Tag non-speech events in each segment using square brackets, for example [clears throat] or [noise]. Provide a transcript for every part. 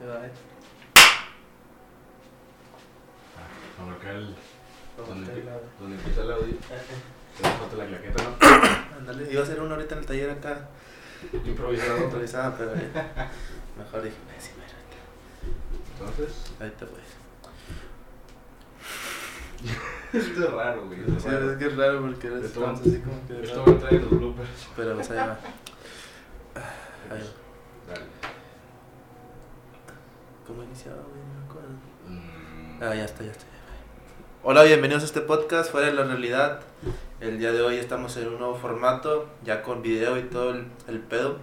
Ahí va, eh. Como acá el, donde, la- donde empieza el audio, Eh, se le falta la claqueta, ¿no? Ándale, iba a hacer uno ahorita en el taller acá, Improvisado. improvisada, pero eh, mejor dije, "Eh, sí, mira, Entonces, ahorita pues. [laughs] esto es raro, güey. Sí, raro. es que es raro porque va- así como que. Esto va a entrar en los bloopers. Pero pues ahí va. Ahí va. Dale. ¿Cómo iniciaba, güey? No me acuerdo. Mm, Ah, ya está, ya está. Hola, bienvenidos a este podcast Fuera de la Realidad. El día de hoy estamos en un nuevo formato, ya con video y todo el, el pedo.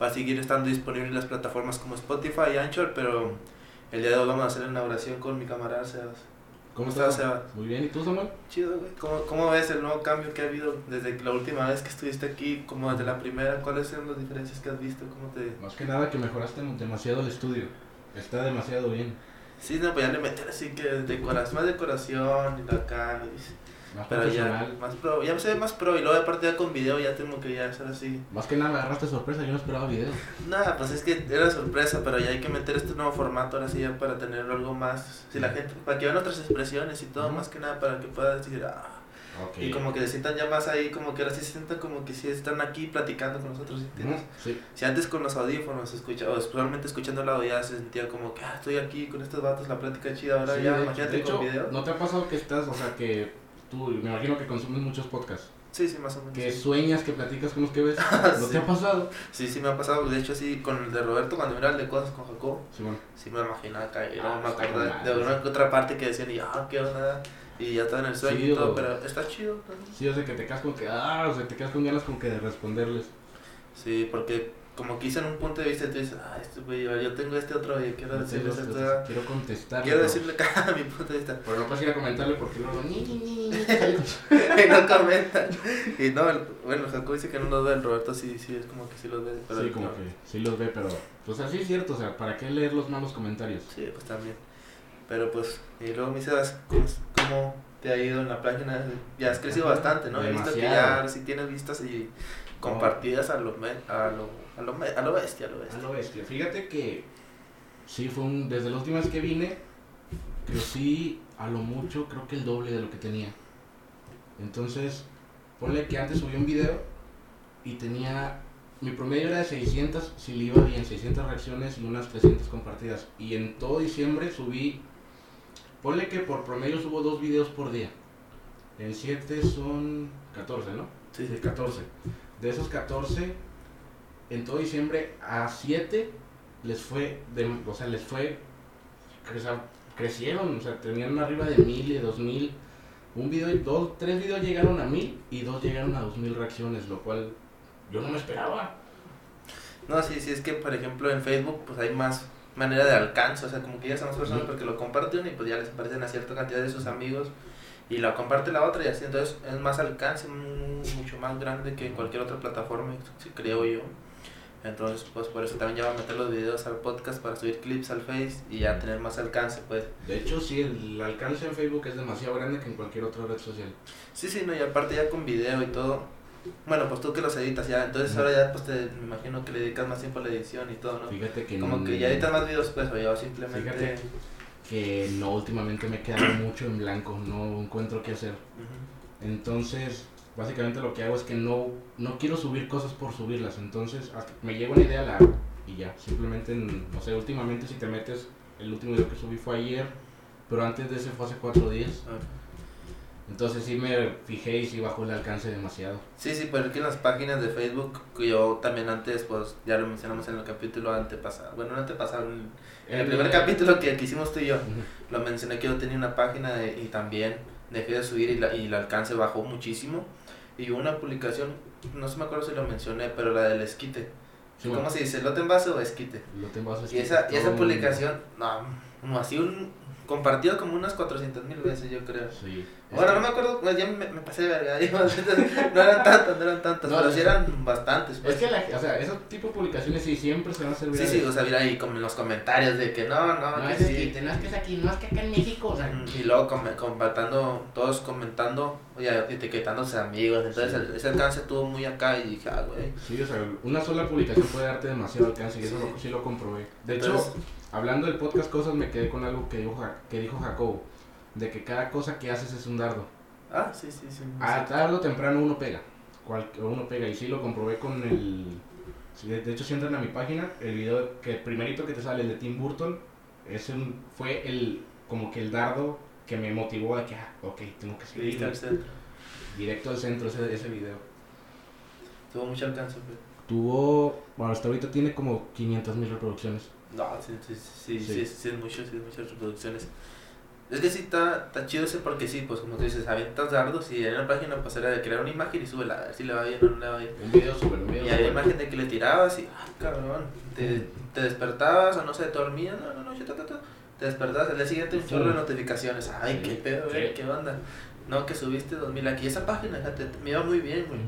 Va a seguir estando disponible en las plataformas como Spotify y Anchor, pero el día de hoy vamos a hacer la inauguración con mi camarada Sebas. ¿Cómo estás, estás, Seba? Muy bien, ¿y tú, Samuel? Chido, güey. ¿Cómo, ¿Cómo ves el nuevo cambio que ha habido desde la última vez que estuviste aquí, como desde la primera? ¿Cuáles son las diferencias que has visto? ¿Cómo te...? Más que nada que mejoraste demasiado el estudio. Está demasiado bien. Sí, no, pues ya le meter así que decoración, más decoración y acá, y- Más pero ya, más pro, ya se ve más pro y luego aparte ya con video ya tengo que ya hacer así. Más que nada me agarraste sorpresa, yo no esperaba video. Nada, pues es que era sorpresa, pero ya hay que meter este nuevo formato ahora sí ya para tener algo más, si la gente, para que vean otras expresiones y todo, más que nada para que puedan decir, ah, Ok. y como que se sientan ya más ahí, como que ahora sí se sientan como que sí están aquí platicando con nosotros, ¿sí ¿entiendes? Sí. Si antes con los audífonos escucha, o solamente escuchando el audio ya se sentía como que, ah, estoy aquí con estos vatos, la plática es chida, ahora Sí, ya, de- imagínate de hecho, con video. ¿no te ha pasado que estás, o sea, que tú, me imagino que consumes muchos podcasts, Sí, sí, más o menos. que sí. sueñas, que platicas con los que ves? [laughs] ¿No Sí. te ha pasado? Sí, sí me ha pasado, de hecho sí, con el de Roberto, cuando era el de cosas con Jacob, Sí, bueno. sí me imaginaba y Ah, luego me con de madre. una otra parte que decían, y ah, qué onda, y ya estaba en el sueño Sí, y todo, pero está chido. ¿no? Sí, o sea, que te quedas con que, ah, o sea, te quedas con ganas con que de responderles. Sí, porque como hice en un punto de vista, tú dices, ah, este güey, yo tengo este otro, y quiero decirles esto, ah, Quiero contestar. quiero decirle [laughs] acá mi punto de vista. Pero no puedes ir a comentarle porque luego, ni, ni, ni, ni. [laughs] y no comentan. Y no, el- bueno, Jacob dice que no los ve, el Roberto sí, sí, es como que sí los ve. Pero Sí, como no. que sí los ve, pero, pues así es cierto, o sea, ¿para qué leer los malos comentarios? Sí, pues también. Pero pues, y luego me dices, ¿cómo, te ha ido en la página? Ya has crecido Ajá, bastante, ¿no? He visto que ya sí tienes vistas y compartidas a lo, me- a lo, a lo, me- a lo bestia, a lo A bestia. lo bestia. Fíjate que sí fue un, desde la última vez que vine, crecí a lo mucho, creo que el doble de lo que tenía. Entonces, ponle que antes subí un video y tenía, mi promedio era de 600, si le iba bien, 600 reacciones y unas 300 compartidas. Y en todo diciembre subí, ponle que por promedio subo dos videos por día. En 7 son 14, ¿no? Sí, de 14. De esos 14, en todo diciembre, a 7 les fue, de, o sea, les fue, o sea, crecieron, o sea, tenían arriba de 1000 y 2000. Un video, y dos, tres videos llegaron a 1000 y dos llegaron a 2000 reacciones, lo cual yo no me esperaba. No, sí, sí, es que por ejemplo en Facebook pues hay más manera de alcance, o sea, como que ya son más personas porque lo comparten y pues ya les aparecen a cierta cantidad de sus amigos y lo comparte la otra y así, entonces es más alcance, mucho más grande que en cualquier otra plataforma, creo yo. Entonces, pues por eso también ya voy a meter los videos al podcast para subir clips al Face y ya tener más alcance, pues. De hecho, sí, el alcance en Facebook es demasiado grande que en cualquier otra red social. Sí, sí, no, y aparte ya con video y todo. Bueno, pues tú que los editas ya, entonces ahora ya pues te, me imagino que le dedicas más tiempo a la edición y todo, ¿no? Fíjate que Como no- que ya editas más videos, pues, o yo simplemente... Fíjate. que no últimamente me he quedado [clears throat] mucho en blanco, no encuentro qué hacer. Entonces, básicamente lo que hago es que no, no quiero subir cosas por subirlas. Entonces, hasta me llega una idea, la. Y ya, simplemente, no sé, últimamente si te metes, el último video que subí fue ayer, pero antes de ese fue hace cuatro días. Ah. Entonces sí me fijé y sí bajó el alcance demasiado. Sí, sí, pero es que en las páginas de Facebook, que yo también antes, pues ya lo mencionamos en el capítulo antepasado, bueno, no antepasado, en, en el primer capítulo que, que hicimos tú y yo, lo mencioné que yo tenía una página de- y también dejé de subir y, la, y el alcance bajó muchísimo. Y hubo una publicación, no se me acuerdo si lo mencioné, pero la del esquite. Sí, ¿Cómo bueno, se dice? ¿Lote en base o esquite? lo tengo así, Y esa, y esa publicación, no, no, así un, compartido como unas 400 mil veces, yo creo. Sí. Bueno, Es no me acuerdo, pues, ya me, me pasé de verga, [laughs] no eran tantas, no eran tantas, No, pero sí eran bastantes. que, Pues. es que la, o sea, ese tipo de publicaciones sí siempre se van a servir. Sí, sí, o sea, mira ahí como en los comentarios de que no, no, No, que es que sí. no es que es aquí, no es que acá en México, o sea, Y luego com- compartiendo, todos comentando, oye, etiquetándose amigos, entonces Sí. el- ese alcance estuvo muy acá y dije, ah, güey. Sí, o sea, una sola publicación puede darte demasiado alcance y eso Sí. lo- sí lo comprobé. De Entonces- hecho, hablando del podcast cosas, me quedé con algo que dijo, que dijo Jacobo, de que cada cosa que haces es un dardo. Ah, sí, sí, sí. A tarde o temprano uno pega, cual, uno pega, y sí lo comprobé con el... de hecho, si entran a mi página, el video que el primerito que te sale, el de Tim Burton, es un, fue el como que el dardo que me motivó a que, ah, ok, tengo que seguir está al centro. directo al centro ese, ese video. Tuvo mucho alcance, pues. Tuvo, bueno, hasta ahorita tiene como 500 mil reproducciones. No, sí, sí, sí, sí, Sí. sí, sí, es mucho, sí, es muchas reproducciones. Es que sí está, está chido ese porque sí, pues como tú dices, avientas dardos y en la página pues era de crear una imagen y súbela, a ver si le va bien o no le va bien. Un video súper, Y había imagen de que le tirabas y, ah, cabrón, te, te despertabas o no sé, te dormías, no, no, no, yo, ta, ta, ta. te despertabas al día siguiente un chorro de notificaciones, ay, qué pedo, güey, qué onda. No, que subiste 2000 aquí, esa página, me iba muy bien, güey.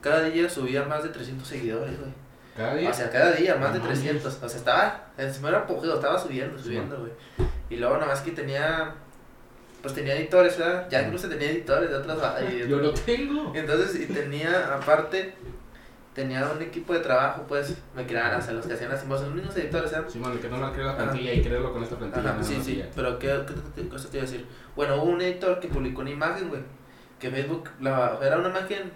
Cada día subía más de 300 seguidores, güey. Cada día. O sea, cada día, más de mames. 300. O sea, estaba, encima era apogeo, estaba subiendo, subiendo, güey. Y luego nada más que tenía, pues tenía editores, ¿verdad? Ya incluso tenía editores de otras... y- Yo lo tengo. Entonces, y tenía, aparte, tenía un equipo de trabajo, pues, me creaban, o sea, los que hacían las voces, los mismos editores, ¿verdad? Sí, mano, que no me creer la Ajá. plantilla y creerlo con esta plantilla. Ajá, sí, sí, pero ¿qué, qué, qué cosa te iba a decir? Bueno, hubo un editor que publicó una imagen, güey, que Facebook, la, era una imagen,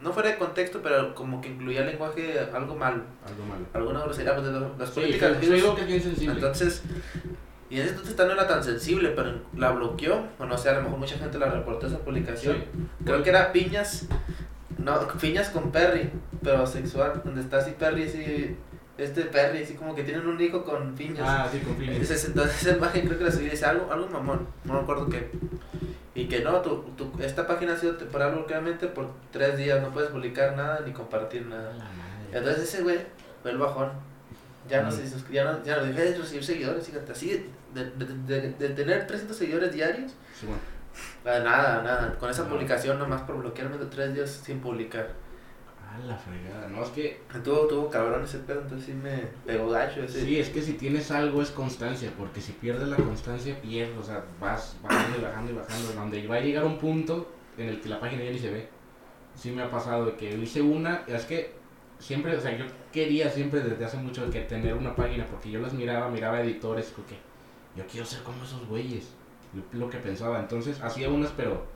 no fuera de contexto, pero como que incluía lenguaje algo malo, Algo malo. alguna grosería, pues, las Sí, políticas yo Facebook. digo que es bien sensible. Entonces, y en ese entonces no era tan sensible, pero la bloqueó, o no sé, a lo mejor mucha gente la reportó esa publicación. Sí. Creo que era piñas, no, piñas con Perry, pero sexual, donde está así Perry, así, este Perry, así como que tienen un hijo con piñas. Ah, sí, con fines. Entonces, entonces [laughs] esa imagen creo que la subí dice algo, algo mamón, no me acuerdo qué. Y que no, tu, tu, esta página ha sido temporal bloqueadamente por tres días, no puedes publicar nada ni compartir nada. Entonces ese güey fue el bajón. Ya no se ya no, ya no dejé de recibir seguidores, fíjate, así de, de, de, de tener 300 seguidores diarios, Sí, bueno. a nada, nada, con esa No. publicación nomás por bloquearme de tres días sin publicar. Ah, la fregada. No, es que. Tuvo, tuvo cabrón ese pedo, entonces sí me pegó gacho ese. Sí, es que si tienes algo es constancia, porque si pierdes la constancia, pierdes, o sea, vas bajando y bajando y bajando, donde va a llegar un punto en el que la página ya ni se ve. Sí me ha pasado de que hice una, es que siempre, o sea, yo quería siempre desde hace mucho que tener una página, porque yo las miraba, miraba editores, como que yo quiero ser como esos güeyes, lo, lo que pensaba, entonces hacía unas, pero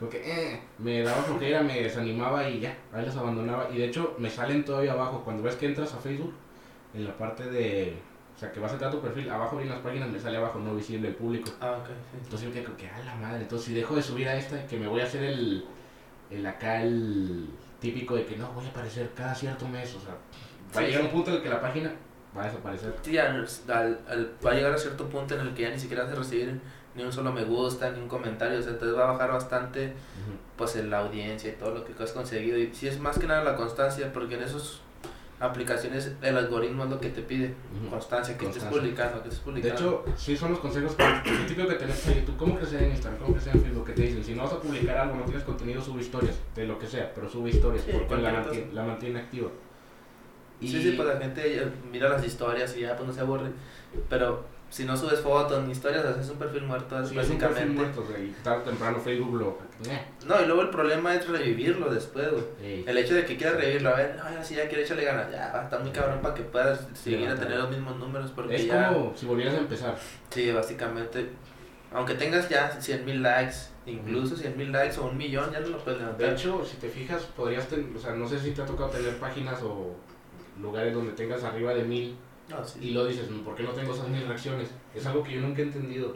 como que eh, me daba flojera, me desanimaba y ya, ahí las abandonaba, y de hecho me salen todavía abajo, cuando ves que entras a Facebook, en la parte de, o sea, que vas a entrar a tu perfil, abajo vienen las páginas, me sale abajo no visible el público. Ah, ok, sí. Entonces yo quedo que, a la madre, entonces si dejo de subir a esta, que me voy a hacer el, el acá el típico de que no, voy a aparecer cada cierto mes, o sea, va a llegar sí. un punto en el que la página va a desaparecer. Sí, al- al- al- va a llegar a cierto punto en el que ya ni siquiera a recibir ni un solo me gusta, ni un comentario, o sea, entonces va a bajar bastante pues en la audiencia y todo lo que has conseguido. Y sí es más que nada la constancia, porque en esas aplicaciones el algoritmo es lo que te pide. Constancia, que estés publicando, que estés De publicando. hecho, sí son los consejos que, el típico que tenés en YouTube, ¿cómo crecer en Instagram? ¿Cómo crecer en Facebook? Que te dicen, si no vas a publicar algo, no tienes contenido, sube historias, de lo que sea, pero sube historias, Sí, porque la, mantiene, cosa. la mantiene activa. Y Sí, sí, pues la gente mira las historias y ya pues no se aburre. Pero si no subes fotos ni historias, haces un perfil muerto, sí, es un perfil básicamente. muerto, y tarde o temprano Facebook lo... No, y luego el problema es revivirlo después, güey. ey. El hecho de que quieras revivirlo, a ver, ay, si ya quiere echarle ganas, ya estar muy cabrón para que puedas seguir a tener los mismos números, porque Es ya. como si volvieras a empezar. Sí, básicamente. Aunque tengas ya 100 mil likes, incluso 100 mil likes o un millón, ya no lo puedes levantar. De hecho, si te fijas, podrías tener, o sea, no sé si te ha tocado tener páginas o lugares donde tengas arriba de mil Sí. y lo dices, ¿por qué no tengo esas mil reacciones? Es algo que yo nunca he entendido.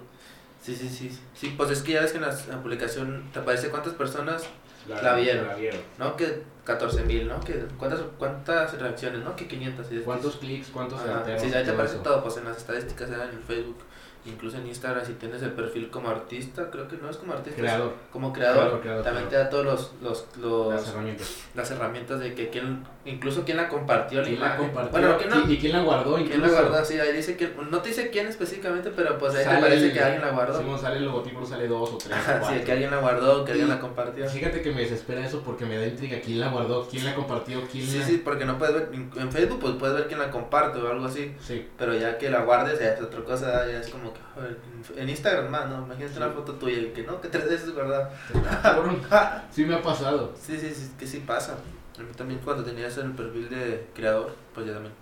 Sí, sí, sí. Sí, pues es que ya ves que en la, en la publicación te aparece cuántas personas, La, La vieron. La vieron. ¿no? Que 14 mil, ¿no? Que cuántas, cuántas reacciones, ¿no? Que 500. y después- ¿Cuántos clics? ¿Cuántos alteros, Sí, ahí te aparece eso? todo, pues en las estadísticas en el Facebook, incluso en Instagram, si tienes el perfil como artista, creo que no es como artista, es como creador, Creador, creador, también creador. te da todos los, los, los- Las herramientas. las herramientas de que quién, incluso quién la compartió la ¿Quién la imagen. compartió? Bueno, ¿quién no? ¿Y quién la guardó? ¿Quién la incluso? guardó? Sí, ahí dice que, no te dice quién específicamente, pero pues ahí Sale te parece que alguien la guardó. Simón sale el logotipo, sale dos o tres. o sí, que alguien la guardó, que alguien la compartió. Sí, Fíjate que me desespera eso porque me da intriga. ¿Quién la guardó? ¿Quién la compartió? ¿Quién sí, la... porque no puedes ver, en Facebook pues puedes ver quién la comparte o algo así. Sí. Pero ya que la guardes, ya es otra cosa, ya es como en- en Instagram más, ¿no? Imagínate una Sí. foto tuya y que no, que tres veces. Cabrón. [laughs] Sí me ha pasado. Sí, sí, sí, que sí pasa. A mí también cuando tenías el perfil de creador, pues ya también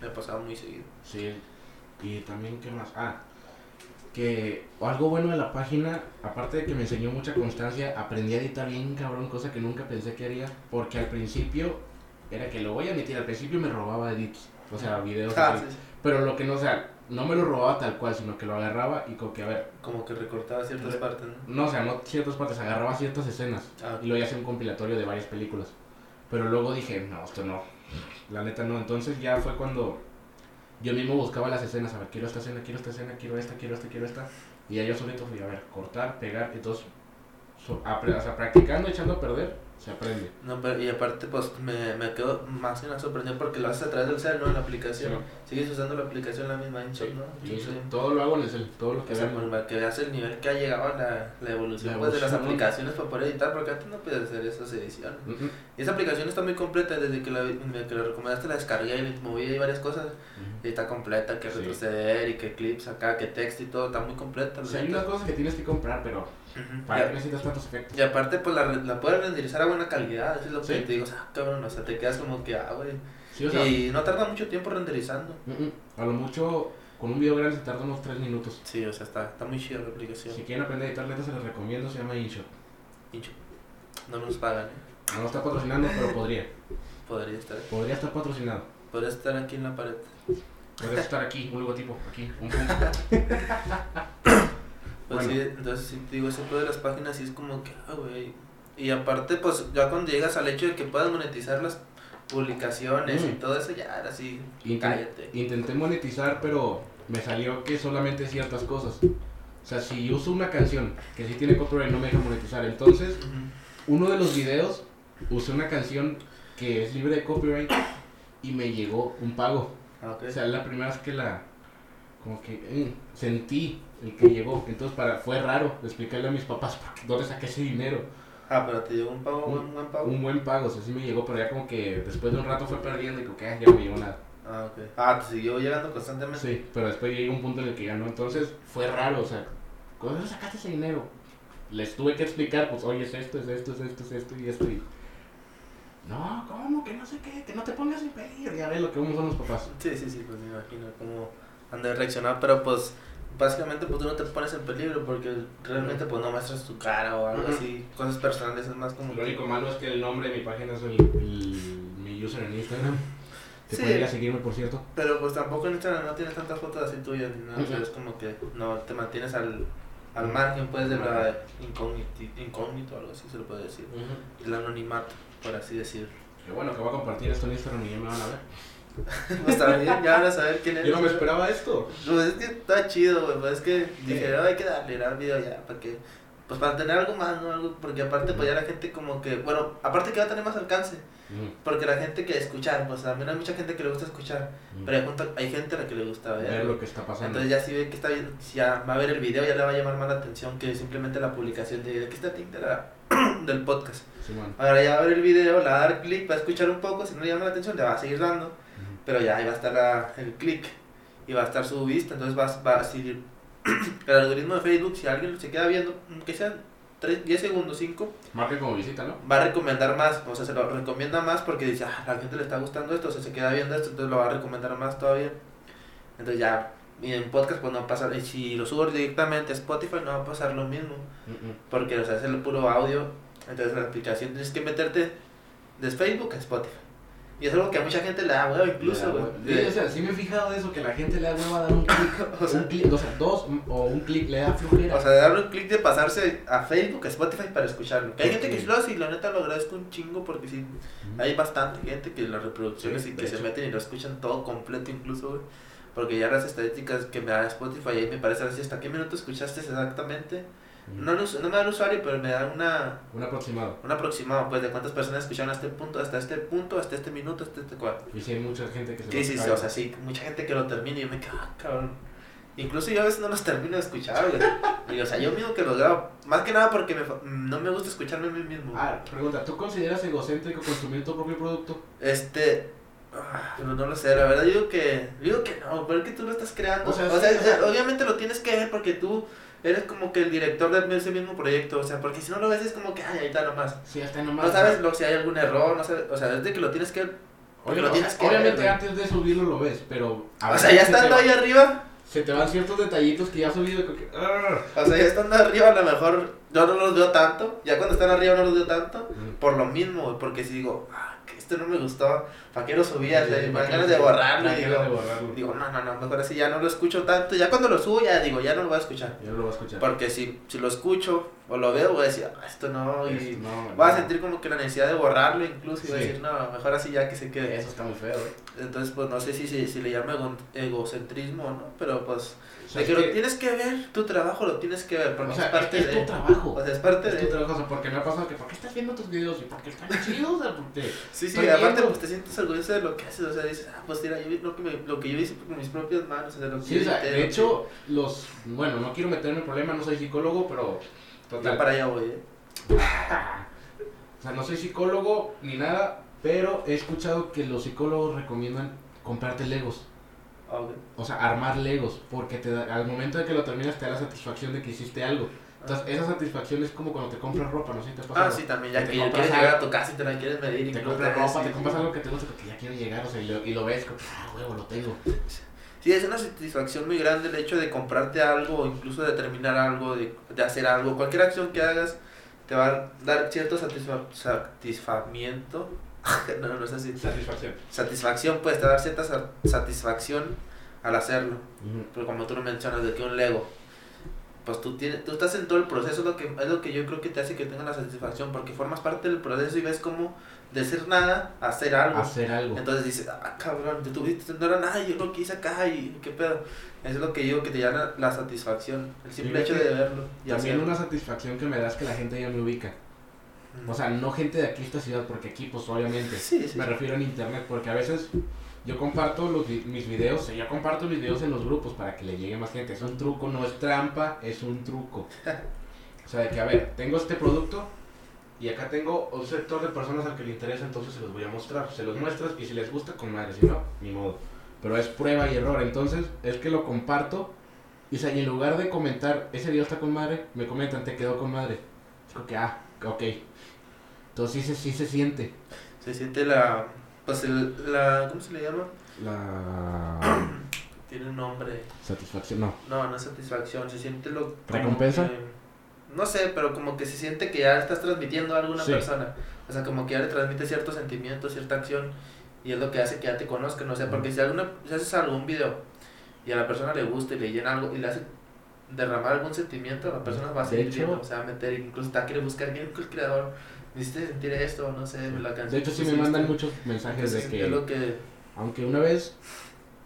me ha pasado muy seguido. Sí. Y también, ¿qué más? Ah, que algo bueno de la página, aparte de que me enseñó mucha constancia, aprendí a editar bien cabrón, cosa que nunca pensé que haría, porque al principio, era que lo voy a admitir, al principio me robaba edits, o sea, videos, Ah, así. sí, sí. pero lo que no, o sea, no me lo robaba tal cual, sino que lo agarraba y como que, a ver, Como que recortaba ciertas partes, ¿no? no, o sea, no ciertas partes, agarraba ciertas escenas Ah, y lo iba a hacer un compilatorio de varias películas. Pero luego dije, no, esto no, la neta no. Entonces ya fue cuando yo mismo buscaba las escenas, a ver, quiero esta escena, quiero esta escena, quiero esta, quiero esta, quiero esta. Y ya yo solito fui, a ver, cortar, pegar, entonces, so- apre- o sea, practicando, echando a perder, se aprende. No, pero, y aparte, pues me, me quedo más que nada sorprendido porque lo haces a través del cel, ¿no? En la aplicación. Sigues usando la aplicación la misma InShot, ¿no? Y eso, Sí. todo lo hago en el cel, todo lo que veo. pues, para que veas el nivel que ha llegado la, la evolución La pues, de las evolución. aplicaciones para poder editar, porque antes no podías hacer esas ediciones. Mm, mm. Y esa aplicación está muy completa, desde que la, que la recomendaste la descargué y le moví ahí varias cosas. Y está completa, que Sí. retroceder y que clips acá, que texto y todo, está muy completa. O sea, hay unas cosas que tienes que comprar, pero ¿para qué necesitas tantos efectos? Y aparte, pues la, la puedes renderizar a buena calidad, eso es lo que Sí. te digo, o sea, cabrón, o sea, te quedas como que, ah, güey. Sí, o sea, Y no tarda mucho tiempo renderizando. a lo mucho, con un video grande se tarda unos 3 minutos. Sí, o sea, está, está muy chida la aplicación. Si quieren aprender a editar neta, se les recomiendo, se llama InShot. Hincho. No nos pagan, ¿eh? No está patrocinando, pero podría. Podría estar, Podría estar patrocinado. podría estar aquí en la pared. Podría estar aquí, un logotipo, aquí, un punto. [laughs] Pues Bueno. sí, entonces sí te digo, ese pedo de las páginas sí es como que, ah, güey. Y aparte, pues ya cuando llegas al hecho de que puedas monetizar las publicaciones y Mm. todo eso, ya era así, Inten- cállate. Intenté monetizar, pero me salió que solamente ciertas cosas. O sea, si uso una canción que sí tiene copyright, no me deja monetizar. Entonces, uno de los videos usé una canción que es libre de copyright y me llegó un pago. Ah, ok. O sea, es la primera vez que la. Como que eh, sentí el que llegó. Entonces, para, fue raro explicarle a mis papás por dónde saqué ese dinero. ah, pero te llegó un pago, Un- un buen pago. Un buen pago, o sea, sí me llegó, pero ya como que después de un rato fue perdiendo y como que ah, ya no me llegó nada. Ah, ok. Ah, te siguió llegando constantemente. Sí, pero después llegó un punto en el que ya no. Entonces fue raro, o sea, ¿cómo sacaste ese dinero? Les tuve que explicar, pues, oye, es esto, es esto, es esto, es esto y esto. Y... No, ¿cómo? Que no sé qué, que no te pongas en peligro. Ya ves lo que vamos son los papás. Sí, sí, sí, pues me imagino cómo han de reaccionar, pero pues básicamente pues tú no te pones en peligro porque realmente pues no muestras tu cara o algo así, cosas personales es más como Lo único malo es que el nombre de mi página es el, el- mi user en Instagram. Te Sí. podría seguirme, por cierto. Pero pues tampoco en Instagram no tienes tantas fotos así tuyas ni nada, o sea, Ujú. es como que no te mantienes al, al margen pues de la incógnito, incógnito algo así se lo puede decir, el anonimato, por así decirlo. Qué bueno que voy a compartir esto en Instagram y ya me van a ver. [laughs] Pues también ya van a saber quién eres. Yo no me esperaba esto. Pues es que está chido, güey. Pues es que dije, "No, hay que darle al video ya, para que. Pues para tener algo más, ¿no? Algo, porque aparte, pues ya la gente como que. Bueno, aparte que va a tener más alcance. Porque la gente que escuchar, pues también hay mucha gente que le gusta escuchar. Pero hay, junta- hay gente a la que le gusta ver. ver lo que está pasando. Entonces ya si ve que está bien, si ya va a ver el video, ya le va a llamar más la atención que simplemente la publicación de, que está de la- [clears throat] del podcast. Ahora ya va a ver el video, le va a dar clic, va a escuchar un poco, si no le llama la atención, le va a seguir dando pero ya ahí va a estar la- el clic y va a estar su vista, entonces va, va a seguir el algoritmo de Facebook, si alguien se queda viendo, que sean 3, 10 segundos, 5, Marca como visita, ¿no? va a recomendar más, o sea, se lo recomienda más porque dice, ah, a la gente le está gustando esto, o sea, se queda viendo esto, entonces lo va a recomendar más todavía. Entonces ya, y en podcast pues no va a pasar, y si lo subo directamente a Spotify no va a pasar lo mismo, porque o sea, es el puro audio, entonces la aplicación tienes que meterte de Facebook a Spotify. Y es algo que a mucha gente le da huevo incluso, güey. Sí, o sea, sí me he fijado de eso, que la gente le da hueva a dar un clic. [laughs] O sea- un clic, o sea, dos o un clic le da flojera. O sea, de darle un clic de pasarse a Facebook, a Spotify para escucharlo. Que hay gente que lo hace y la neta lo agradezco un chingo porque sí, hay bastante gente que las reproducciones Sí, y que se meten y lo escuchan todo completo incluso, güey. Porque ya las estadísticas que me da Spotify ahí me parece así, ¿hasta qué minuto escuchaste exactamente? No, no me da el usuario, pero me da una, Un aproximado. un aproximado, pues, de cuántas personas escucharon hasta este punto, hasta este punto, hasta este minuto, hasta este cual. Y sí hay mucha gente que se Sí, lo sí, sí, o sea, sí, mucha gente que lo termina y yo me quedo, ah, cabrón. Incluso yo a veces no los termino de escuchar, güey. Y, o sea, yo mismo que los grabo. Más que nada porque me, no me gusta escucharme a mí mismo. Ah, pregunta, ¿tú consideras egocéntrico consumir tu propio producto? Este. ah, No, no lo sé, la verdad, yo digo que. yo Digo que no, porque tú lo estás creando. O O sea, sí, o sea- obviamente lo tienes que ver porque tú eres como que el director de ese mismo proyecto. O sea, porque si no lo ves es como que, ay, ahí está nomás. Sí, hasta nomás. No sabes lo, si hay algún error, no sabes. O sea, desde que lo tienes que. Oye, lo tienes que ver, obviamente güey. antes de subirlo lo ves, pero... a O sea, ya estando va- ahí arriba, se te van ciertos detallitos que ya has subido. que, "Ah". O sea, ya estando arriba a lo mejor yo no los veo tanto. Ya cuando están arriba no los veo tanto. Por lo mismo, porque si digo, ah, que esto no me gustó, ¿para qué lo subías? Sí, me dan ¿para qué ganas de borrarlo. Digo, de borrarlo. digo, no, no, no, mejor así ya no lo escucho tanto. Ya cuando lo subo, ya digo, ya no lo voy a escuchar. Ya no lo voy a escuchar. Porque si, si lo escucho o lo veo, voy a decir, ah, esto no. Y Es- no, voy a sentir como que la necesidad de borrarlo incluso. Y voy a Sí. decir, no, mejor así ya que se quede. Eso está muy feo, ¿eh? Entonces, pues no sé si, si, si le llama ego- egocentrismo o no, pero pues. O sea, de que es lo tienes que ver, tu trabajo lo tienes que ver, porque o sea, es parte es, de. tu trabajo. O sea, es parte es de. tu trabajo, o sea, porque me ha pasado que, ¿por qué estás viendo tus videos? Y porque están chidos, porque... Sí, sí, aparte viendo. pues te sientes orgulloso de lo que haces, o sea, dices, ah, pues mira, yo vi lo que, me, lo que yo hice con mis propias manos, o sea, lo que Sí, yo o sea, edité, de hecho, los... Bueno, no quiero meterme en problemas, no soy psicólogo, pero... Total. ya para allá voy, ¿eh? O sea, no soy psicólogo ni nada, pero he escuchado que los psicólogos recomiendan comprarte legos. Ah, ok. O sea, armar legos, porque te da- al momento de que lo terminas te da la satisfacción de que hiciste algo. Entonces, esa satisfacción es como cuando te compras ropa, no sé si te ha pasado. Ah, sí, también, ya Te que ya quieres llegar a algo. tu casa y te la quieres medir y Te compras ropa, sí, te compras sí. algo que te gusta porque ya quiero llegar, o sea, y lo, y lo ves, como, ah, huevo, lo tengo. Sí, es una satisfacción muy grande el hecho de comprarte algo o incluso de terminar algo, de, de hacer algo. Cualquier acción que hagas te va a dar cierto satisfa satisfamiento. No, no es así. Satisfacción. Satisfacción, pues te va a dar cierta sa- satisfacción al hacerlo. Pero como tú lo mencionas, de que un Lego, pues tú, tienes, tú estás en todo el proceso, es lo, que, es lo que yo creo que te hace que tengas la satisfacción, porque formas parte del proceso y ves como de ser nada hacer algo. Hacer algo. Entonces dices, ah, cabrón, te tuviste, no era nada, yo lo que hice acá y qué pedo. Eso es lo que digo que te llama la satisfacción, el simple hecho de verlo. Y También hacerlo. una satisfacción que me da es que la gente ya me ubica. O sea, no gente de aquí esta ciudad, porque aquí, pues obviamente. sí, sí. Me refiero en internet, porque a veces yo comparto los, mis videos, yo comparto mis videos en los grupos para que le llegue más gente. Es un truco, no es trampa, es un truco. [laughs] O sea, de que, a ver, tengo este producto y acá tengo un sector de personas al que le interesa, entonces se los voy a mostrar. Se los muestras y si les gusta, con madre, si no, ni modo. Pero es prueba y error, entonces es que lo comparto y, o sea, y en lugar de comentar, ese video está con madre, me comentan, te quedó con madre. Digo que, ah, ok. Entonces sí, se- sí se siente. Se siente la, pues el, la, ¿cómo se le llama? La [coughs] Tiene un nombre. satisfacción, no. No, no es satisfacción, se siente lo... ¿Recompensa? que- no sé, pero como que se siente que ya estás transmitiendo algo a una Sí. persona. O sea, como que ya le transmite cierto sentimiento, cierta acción. Y es lo que hace que ya te conozcan. O sea, porque si, alguna, si haces algún video y a la persona le gusta y le llena algo y le hace derramar algún sentimiento, la persona va a seguir viendo, se va a meter, incluso te quiere buscar quién el creador. Hiciste sentir esto, no sé, la canción. De hecho, sí me mandan muchos mensajes de que, lo que... aunque una vez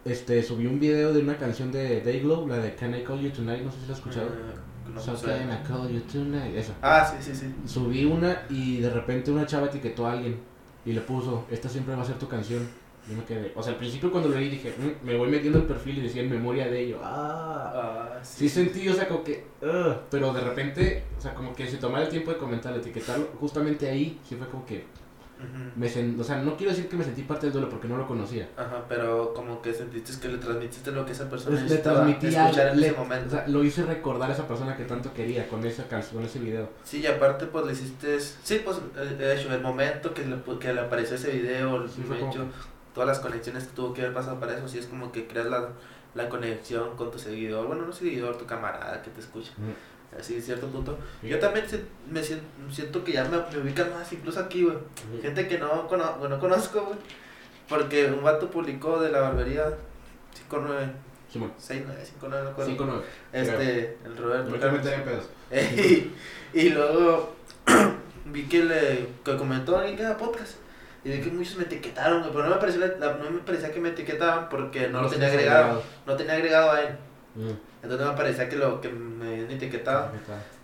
este subí un video de una canción de Dayglow, la de Can I Call You Tonight, no sé si la has escuchado. eh, no So. Can I Call You Tonight, esa. Ah, sí, sí, sí. Subí una y de repente una chava etiquetó a alguien y le puso, esta siempre va a ser tu canción. Yo me quedé, o sea, al principio cuando lo leí dije, "Mm", me voy metiendo el perfil y decía en memoria de ello. Ah, Ah, sí sentí, o sea, como que, pero de repente, o sea, como que si tomara el tiempo de comentar, etiquetarlo, justamente ahí, sí fue como que, me sen- o sea, no quiero decir que me sentí parte del duelo porque no lo conocía. Ajá, pero como que sentiste que le transmitiste lo que esa persona Pues le escuchar en le- ese momento. o sea, lo hice recordar a esa persona que tanto quería con esa canción, con ese video. Sí, y aparte pues le hiciste, sí, pues eh, de hecho, el momento que le, que le apareció ese video, el Sí, hecho, como- todas las conexiones que tuvo que haber pasado para eso, sí es como que creas la, la conexión con tu seguidor, bueno, no seguidor, tu camarada que te escucha, así, cierto punto. Yo también si- me siento, siento que ya me, me ubican más, incluso aquí, güey. Gente que no, cono- no conozco, güey. Porque un vato publicó de la barbería 59, Simón, 69, 59, no recuerdo. 5-9. Este, el Roberto. Carlos. [laughs] y, y luego [clears throat] vi que le que comentó en cada podcast. Y vi que muchos me etiquetaron, güey, pero no me pareció, no me parecía que me etiquetaban porque no, lo tenía agregado. No tenía agregado a él. Mm. Entonces no me parecía que lo que me habían etiquetado.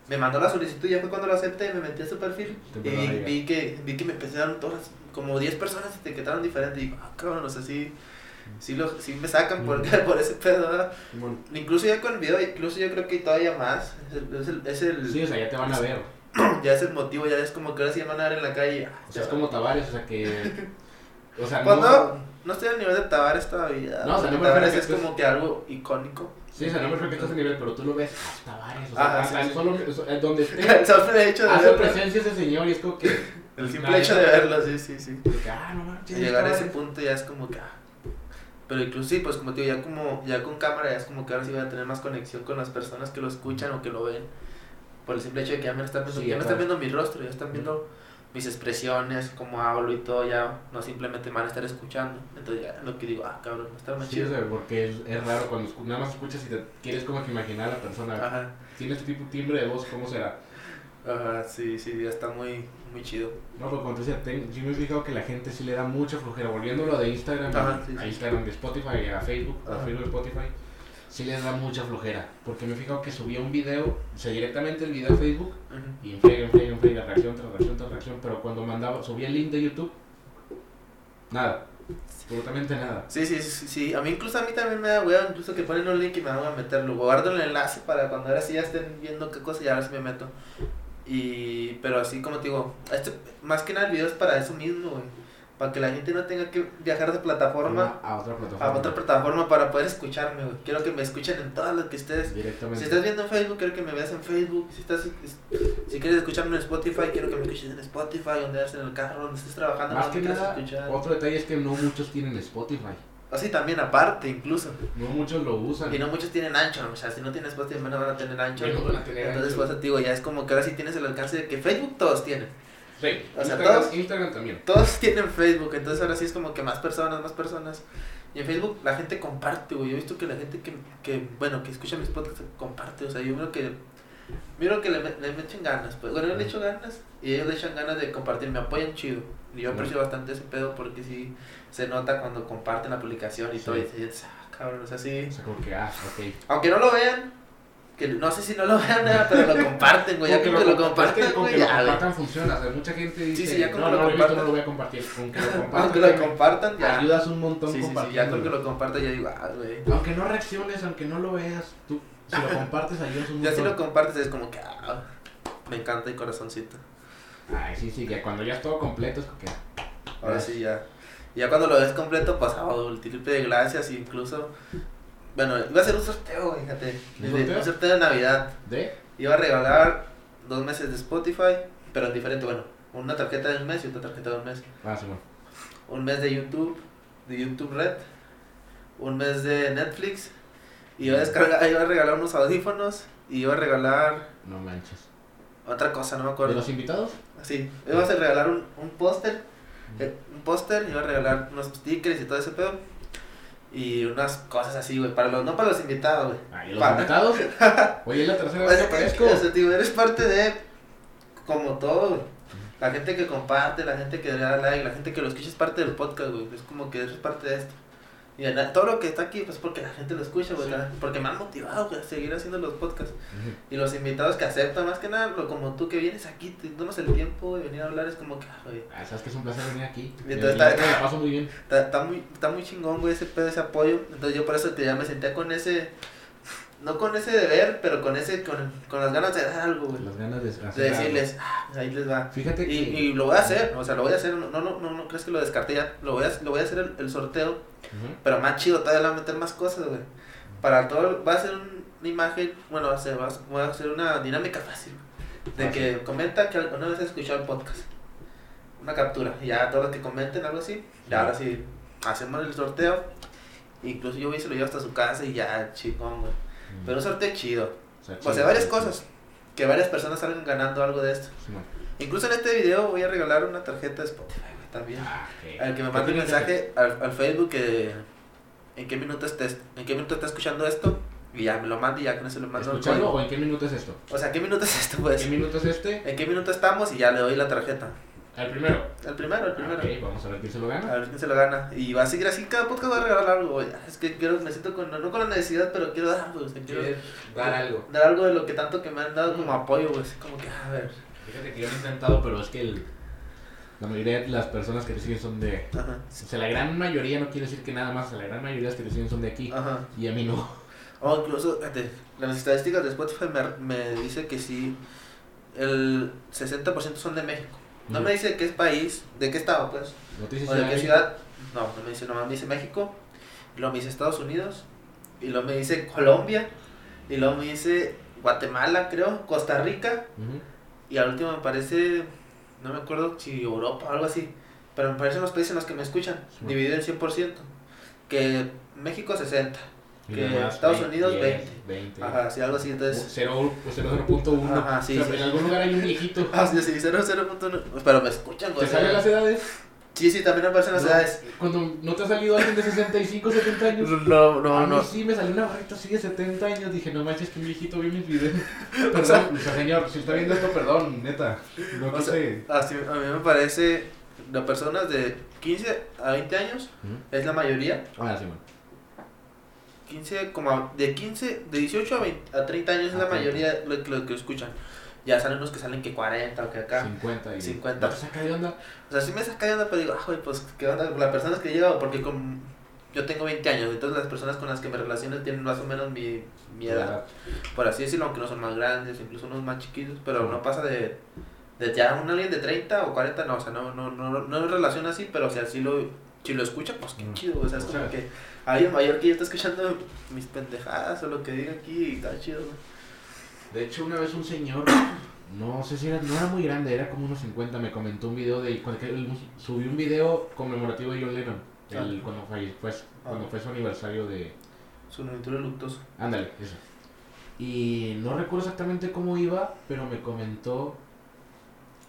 Me mandó la solicitud y ya fue cuando lo acepté, me metí a su perfil. Te Y vi, vi que, vi que me empezaron todas, como 10 personas etiquetaron diferente. Y digo, ah, cabrón, o sea, sí, sí, lo, sí me sacan por, [laughs] por ese pedo. Incluso ya con el video, incluso yo creo que todavía más. Es el, es el, es el- Sí, o sea, ya te van a ver. [clears throat] ya es el motivo, ya es como que ahora sí van a ver en la calle. O sea, es como Tavares, o sea que. O sea, Pues no. estoy al nivel de Tavares todavía. No, o sea, no me Tavares es que como que algo icónico. Sí, o sea, no me refiero a ese nivel, pero tú lo ves. Tavares, o sea, Ah, sí, sí. solo donde El [laughs] esté. simple hecho de Hace verlo. presencia ese señor y es como que. [laughs] El simple hecho de verlo, sí, sí, sí. de que, ah, no manches. Llegar a ese punto ya es como que. ah, Pero incluso sí, pues como te digo, ya como ya con cámara ya es como que ahora sí voy a tener más conexión con las personas que lo escuchan o que lo ven. Por el simple hecho de que ya me están viendo, Sí, ya me claro. están viendo mi rostro, ya están viendo mis expresiones, cómo hablo y todo, ya no simplemente me van a estar escuchando. Entonces ya lo que digo, ah, cabrón, a estar más Sí, chido. sea, porque es, es raro cuando nada más escuchas y te quieres como que imaginar a la persona. Ajá, Tiene este tipo timbre de voz, ¿cómo será? ajá, sí, sí, ya está muy, muy chido. No, pero como te decía, ten- sí me he fijado que la gente sí le da mucha flojera. Volviendo a lo de Instagram, Ajá, sí, a sí. Instagram de Spotify, a Facebook, a. Facebook de Spotify, sí les da mucha flojera. Porque me he fijado que subía un video, o sea, directamente el video a Facebook, Ujú. y en friega, en friega, en friega, reacción tras reacción tras reacción, pero cuando mandaba, subía el link de YouTube, nada, absolutamente nada. Sí, sí, sí, sí, a mí incluso a mí también me da huevo, incluso que ponen un link y me van a meterlo, guardo el enlace para cuando ahora sí ya estén viendo qué cosa y ahora sí me meto. Y, pero así como te digo, este, más que nada el video es para eso mismo, güey, para que la gente no tenga que viajar de plataforma A otra a plataforma. otra plataforma para poder escucharme, güey. Quiero que me escuchen en todas las que estés. Directamente. Si estás viendo en Facebook, quiero que me veas en Facebook. Si estás si quieres escucharme en Spotify, quiero que me escuches en Spotify, donde estés en el carro, donde estés trabajando, Más donde que nada, escuchar. otro detalle es que no muchos tienen Spotify. Así también aparte, incluso. No muchos lo usan. Y no muchos tienen ancho, o sea, si no tienes Spotify menos van a tener ancho. Menos van a tener Entonces, ancho. pues digo, ya es como que ahora sí tienes el alcance de que Facebook todos tienen. Sí, O sea, Instagram, todos- Instagram también. Todos tienen Facebook, entonces ahora sí es como que más personas, más personas. Y en Facebook la gente comparte, güey. Yo he visto que la gente que, que bueno, que escucha mis podcasts comparte. O sea, yo creo que, miro que le, le meten ganas. Pues, bueno, yo le echo ganas y ellos le echan ganas de compartir. Me apoyan chido. Y yo aprecio bastante ese pedo porque sí se nota cuando comparten la publicación y Sí. todo. Y dices, ah, cabrón, o sea, sí. O sea, como que, ah, ok. Aunque no lo vean, que no sé si no lo vean, nada, pero lo comparten, güey. Ya que que lo, lo comparten, comparten, con güey, que lo ya, compartan funciona. O sea, mucha gente dice, sí, ya no, lo no lo compartan. no lo voy a compartir. Con que lo [laughs] Aunque compartan, lo compartan, ya. ayudas un montón Sí, sí, sí, compartiendo. ya con que lo compartan, ya digo, ah, güey. Aunque no reacciones, aunque no lo veas, tú, si lo [laughs] compartes, ayudas un Ya montón. si lo compartes es como que, ah, me encanta el corazoncito. Ay, sí, sí, que cuando ya es todo completo es como que... Ahora Ah. sí, ya. Ya cuando lo ves completo, pues, ah, el triple de gracias, incluso. Bueno, iba a hacer un sorteo, fíjate. ¿Un de- sorteo? Un sorteo de Navidad. ¿De? Iba a regalar dos meses de Spotify, pero en diferente, bueno, una tarjeta de un mes y otra tarjeta de un mes. Ah, sí, bueno. Un mes de YouTube, de YouTube Red. Un mes de Netflix. Y iba a, descargar, iba a regalar unos audífonos. Y iba a regalar No manches. otra cosa, no me ¿De acuerdo. los invitados? Sí, ibas a regalar un, un póster, eh, un póster, iba a regalar unos stickers y todo ese pedo. Y unas cosas así, güey, para los, no para los invitados, güey. Ah, ¿y los Para- invitados? [laughs] Oye, es la tercera vez que aparezco. o sea, tío, eres parte de, como todo, güey. La gente que comparte, la gente que le da like, la gente que lo escucha es parte del podcast, güey. Es como que eres parte de esto. Y en- todo lo que está aquí, pues porque la gente lo escucha, güey. Sí. la- Porque me han motivado, güey, a seguir haciendo los podcasts. Y los invitados que aceptan, más que nada, lo, como tú que vienes aquí, te tomas el tiempo de venir a hablar, es como que, ah, güey, Ah, sabes que es un placer venir aquí. Y entonces la está- me paso muy bien. está, está muy, está muy chingón, güey, ese pedo, ese apoyo. Entonces yo por eso que ya me senté con ese, no con ese deber, pero con ese, con, con las ganas de dar algo, güey. Las ganas de De hacer decirles, ah, ahí les va. Fíjate que... Y, y lo voy a hacer, o sea, lo voy a hacer, no, no, no, no crees que lo descarté ya, lo voy a, lo voy a hacer el, el sorteo, pero más chido, todavía le voy a meter más cosas, güey. Para todo, va a ser un- una imagen, bueno, va a ser, va a- hacer una dinámica fácil, de que comenta que alguna vez has escuchado el podcast, una captura, y ya todos los que comenten algo así, ya ahora sí, hacemos el sorteo, incluso yo voy y se lo llevo hasta su casa y ya, chingón, güey. Pero un sorteo chido, o sea, varias cosas, que varias personas salgan ganando algo de esto. Incluso en este video voy a regalar una tarjeta de Spotify, también. Ah. Al que me ¿Qué mande un mensaje al, al Facebook que en qué minuto estés, en qué minuto está escuchando esto y ya me lo mande y ya con eso le mando ¿Escuchando o en qué minuto es esto? O sea, ¿qué minuto es esto pues? ¿Qué minuto es este? ¿En qué minuto estamos? Y ya le doy la tarjeta. El primero. El primero, el primero. Ok, vamos a ver quién se lo A gana. ver quién se lo gana. Y va a seguir así, cada podcast voy a regalar algo. Es que quiero, me siento con, no con la necesidad, pero quiero dar algo, o sea, quiero dar algo. dar algo de lo que tanto que me han dado como apoyo, güey. Así como que, a ver. Fíjate que yo lo he intentado, pero es que el- la mayoría de las personas que te siguen son de... Ajá. O sea, la gran mayoría, no quiere decir que nada más, la gran mayoría de las que te siguen son de aquí. Ajá. Y a mí no. O incluso, fíjate, las estadísticas de Spotify me, me dice que sí, el 60% son de México. No me dice qué es país, de qué estado, pues, Noticias o de qué ciudad. No, no me dice, nomás me dice México, y luego me dice Estados Unidos, y luego me dice Colombia, y luego me dice Guatemala, creo, Costa Rica, y al último me parece, no me acuerdo si Europa o algo así, pero me parecen los países en los que me escuchan, Sí. dividido en 100%. que México 60. Que Estados 20, Unidos, 10, 20. 20. Ajá, sí, algo así. Entonces, Cero- pues, 0.1. Ajá, sí, O sea, sí. En algún lugar hay un viejito. [laughs] ah, sí, sí, 0, 0.1. Pero me escuchan, ¿Te güey. salen las edades? Sí, sí, también aparecen las No, edades. Cuando no te ha salido alguien de 65, 70 años. No, no, a mí no. sí me salió una barrita así de 70 años. Dije, no manches, que un viejito vio mis videos. [laughs] O sea- Perdón, o sea, señor, si está viendo esto, perdón, neta. No O sea, así, a mí me parece, las personas de 15 a 20 años es la mayoría. Ah, sí, bueno. 15, como de 15, de 18 a, 20 a 30 años es la mayoría lo, que- lo que escuchan. Ya salen unos que salen que 40 o que acá. 50 y. 50. ¿No te saca de onda? O sea, sí me saca de onda, pero digo, ah, güey, pues, ¿qué onda? Las personas que llegan, porque con, yo tengo 20 años, entonces las personas con las que me relaciono tienen más o menos mi, mi edad, por así decirlo, aunque no son más grandes, incluso unos más chiquitos, pero no pasa de, de ya un alguien de 30 o 40, no, o sea, no, no, no, no es relación así, pero o sea, si lo, si lo escucha, pues qué chido, o sea, es como que alguien mayor que yo está escuchando mis pendejadas o lo que diga aquí y está chido, güey. De hecho, una vez un señor, no sé si era, no era muy grande, era como unos 50, me comentó un video de. Subió un video conmemorativo de John Lennon. el- Ah. cuando, fue, pues, cuando fue su aniversario de. Su novio luctuoso. Ándale, eso. Y no recuerdo exactamente cómo iba, pero me comentó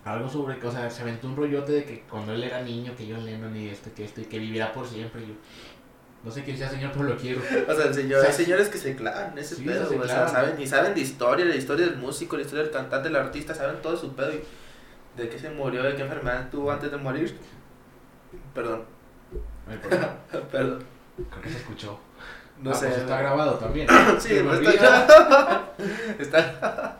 algo sobre que, o sea, se aventó un rollote de que cuando él era niño, que John Lennon y este, que este, que vivirá por siempre. y Yo, no sé quién sea señor, pero lo quiero. O sea, el señor, O sea, hay señores que se clavan ese sí, pedo, se güey, o sea, saben, y saben de historia, la historia del músico, la historia del cantante, del artista, saben todo su pedo y de qué se murió, de qué enfermedad tuvo antes de morir. Perdón, Ay, [laughs] perdón, creo que se escuchó. no Ah, sé. pues está grabado también. [laughs] Sí, me pues olvida. está, [laughs] está-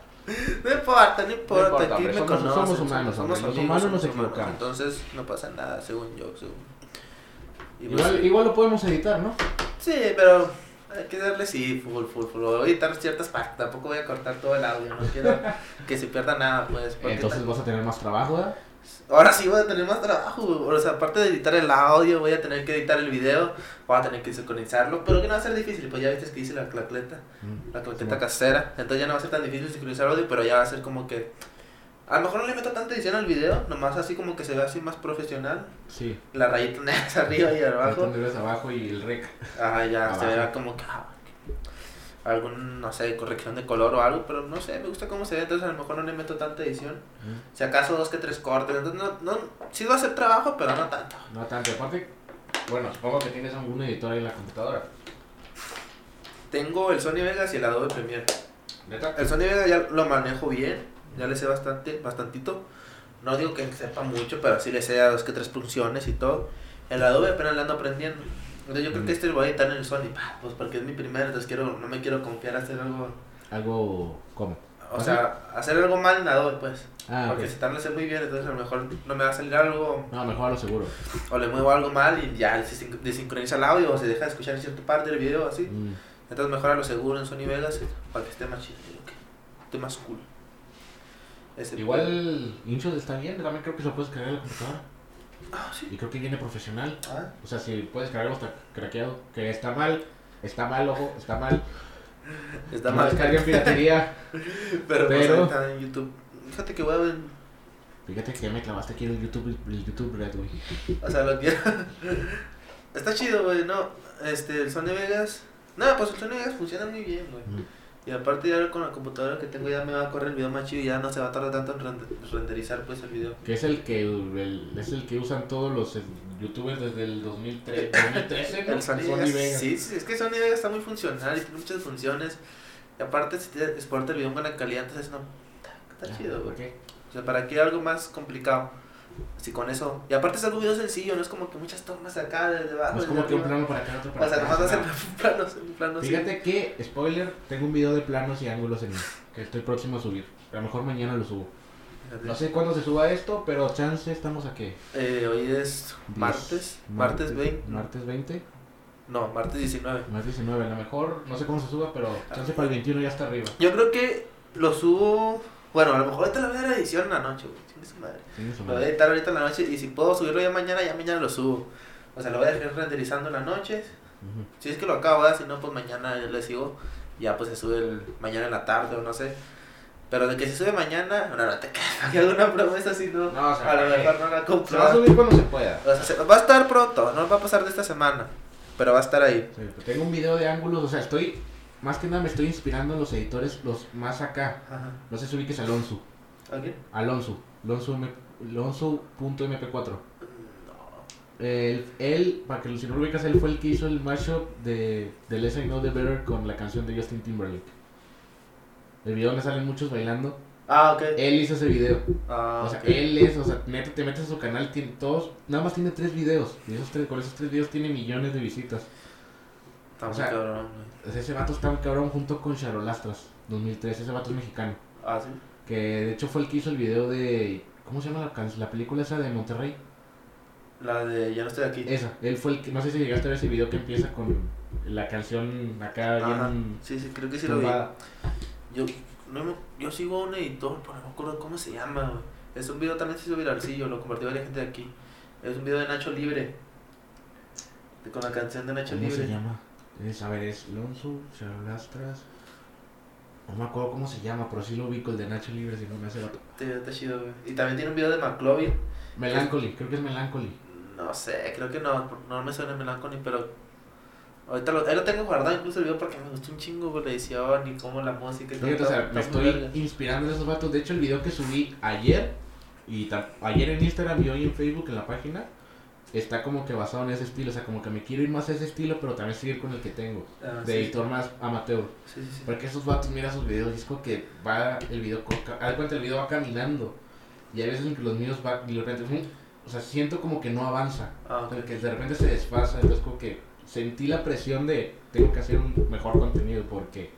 No importa, no importa, importa, aquí me somos- conocen, somos humanos, nos somos humanos, equivocamos. Entonces no pasa nada, según yo, según. Pues, Igual, igual lo podemos editar, ¿no? Sí, pero hay que darle sí, full, full, full. Voy a editar ciertas partes, tampoco voy a cortar todo el audio, no quiero [laughs] que se pierda nada, pues. Entonces vas a tener más trabajo, ¿verdad? Ahora sí voy a tener más trabajo, o sea, aparte de editar el audio, voy a tener que editar el video, voy a tener que sincronizarlo, pero que no va a ser difícil, pues ya viste que hice la claqueta, la claqueta Sí. casera, entonces ya no va a ser tan difícil sincronizar el audio, pero ya va a ser como que... A lo mejor no le meto tanta edición al video, nomás así como que se ve así más profesional, Sí. la rayita [laughs] negra arriba y abajo. Abajo. abajo y el rec. Ajá, ya se verá como que ah, algún, no sé, corrección de color o algo, pero no sé, me gusta cómo se ve, entonces a lo mejor no le meto tanta edición. Si acaso dos que tres cortes, entonces no, no, sí va a hacer trabajo, pero no tanto. No tanto. Aparte, bueno, supongo que tienes algún editor ahí en la computadora. Tengo el Sony Vegas y el Adobe Premiere. ¿Neta? El Sony Vegas ya lo manejo bien, ya le sé bastante, bastantito. No digo que sepa mucho, pero sí le sé a dos que tres funciones y todo. El Adobe apenas le ando aprendiendo. Entonces yo creo Mm. que este lo voy a editar en el Sony, pues porque es mi primero, entonces quiero, no me quiero confiar a hacer algo Algo. ¿Cómo? O ¿Ah, sea, hacer algo mal en Adobe, pues. Ah, Porque ok. si tal lo sé muy bien, entonces a lo mejor no me va a salir algo, No, mejor a lo seguro. o le muevo algo mal y ya se sin- desincroniza el audio, o se deja de escuchar cierta parte del video, así. Mm. Entonces mejor a lo seguro en Sony Vegas para que esté más chido, que esté más cool. Ese Igual InShot está bien, también creo que se lo puedes cargar en la computadora. Ah, sí. Y creo que viene profesional. Ah, O sea, si puedes cargarlo hasta craqueado. Que está mal, está mal, ojo, está mal. está no mal. descarguen piratería. [laughs] Pero, pues pero- ahorita en YouTube. Fíjate que voy a ver. Fíjate que ya me clavaste aquí el YouTube, el YouTube Red, güey. O sea, lo quiero. [laughs] Está chido, güey, no. Este, el Sony Vegas. No, pues el Sony Vegas funciona muy bien, güey. Mm. Y aparte ya con la computadora que tengo ya me va a correr el video más chido y ya no se va a tardar tanto en rende- renderizar pues el video. Que es el que el- es el que usan todos los eh, youtubers desde el 2003, 2013, ¿no? [laughs] El Sony, Sony Vegas, Vegas. Sí, sí, es que Sony Vegas está muy funcional y tiene muchas funciones. Y aparte si te exporta el video en buena calidad, entonces no... Está Ah, chido, ¿por güey. qué? O sea, ¿para qué algo más complicado? Así con eso. Y aparte es algo video sencillo, no es como que muchas tomas acá, de debajo. No es como que un plano para acá, otro para O sea, acá. nomás nada. [laughs] planos, un plano así. Fíjate que, spoiler, tengo un video de planos y ángulos en que estoy próximo a subir. A lo mejor mañana lo subo. No sé cuándo se suba esto, pero chance estamos a qué? Eh, hoy es Diez- martes, martes 20. Martes 20, No, martes 19. martes 19. A lo mejor, no sé cómo se suba, pero chance para el 21 ya está arriba. Yo creo que lo subo. Bueno, a lo mejor ahorita lo voy a dar edición en la noche, güey. Chingue su madre. Su Lo voy a madre. editar ahorita en la noche y si puedo subirlo ya mañana, ya mañana lo subo. O sea, lo voy a dejar renderizando en la noche. Ujú. Si es que lo acabo, ¿verdad? si no, pues mañana yo le sigo. Ya pues se sube el, mañana en la tarde o no sé. Pero de que se sube mañana, no, no te creas. Hay alguna promesa así, no. No, o sea, a lo mejor no la Se compro. va a subir cuando se pueda. O sea, se- va a estar pronto, no va a pasar de esta semana. pero va a estar ahí. Sí, tengo un video de ángulos, o sea, estoy, más que nada me estoy inspirando en los editores, los más acá. Ajá. No sé si ubiques a Alonso. Alonso. Alonso, M- Alonso.mp4. No. Él, él, para que si no lo ubicas, él fue el que hizo el mashup de, de Less I Know The Better con la canción de Justin Timberlake. El video donde salen muchos bailando. Ah, ok. Él hizo ese video. Ah, O sea, él es, o sea, te metes a su canal, tiene todos, nada más tiene tres videos. Y esos tres, con esos tres videos tiene millones de visitas. Está o sea, cabrón, güey. Ese vato está muy cabrón junto con Charolastras, 2003. Ese vato es mexicano. Ah, sí. Que de hecho fue el que hizo el video de. ¿Cómo se llama la, la película esa de Monterrey? La de Ya no estoy aquí. Esa. Él fue el que. No sé si llegaste a ver ese video que empieza con la canción acá Ajá. bien. Sí, sí, creo que sí lo vi. Yo, no yo sigo a un editor, pero no me acuerdo cómo se llama, güey. Es un video también se hizo viralcillo, lo compartió varias gente de aquí. Es un video de Nacho Libre. Con la canción de Nacho ¿Cómo Libre. se llama? Es, a ver, es Lonzo, Charolastras. No me acuerdo cómo se llama, pero sí lo ubico el de Nacho Libre, si no me hace vato. Está chido, güey. Y también tiene un video de McLovin. Melancholy, creo que es Melancholy. No sé, creo que no, no me suena Melancholy, pero ahorita lo, ahí lo tengo guardado incluso el video porque me gustó un chingo güey, la edición y como la música y todo. Fíjate, o sea, me estoy inspirando en esos vatos. De hecho, el video que subí ayer, y ayer en Instagram y hoy en Facebook en la página, está como que basado en ese estilo. O sea, como que me quiero ir más a ese estilo, pero también seguir con el que tengo. Ah, De sí, editor más amateur. Sí. Porque esos vatos, mira sus videos, y es como que va el video, de cuenta el video va caminando. Y hay veces en que los míos va, y de repente, o sea, siento como que no avanza. Ah, ok. Como que de repente se desfasa, entonces como que sentí la presión de tengo que hacer un mejor contenido porque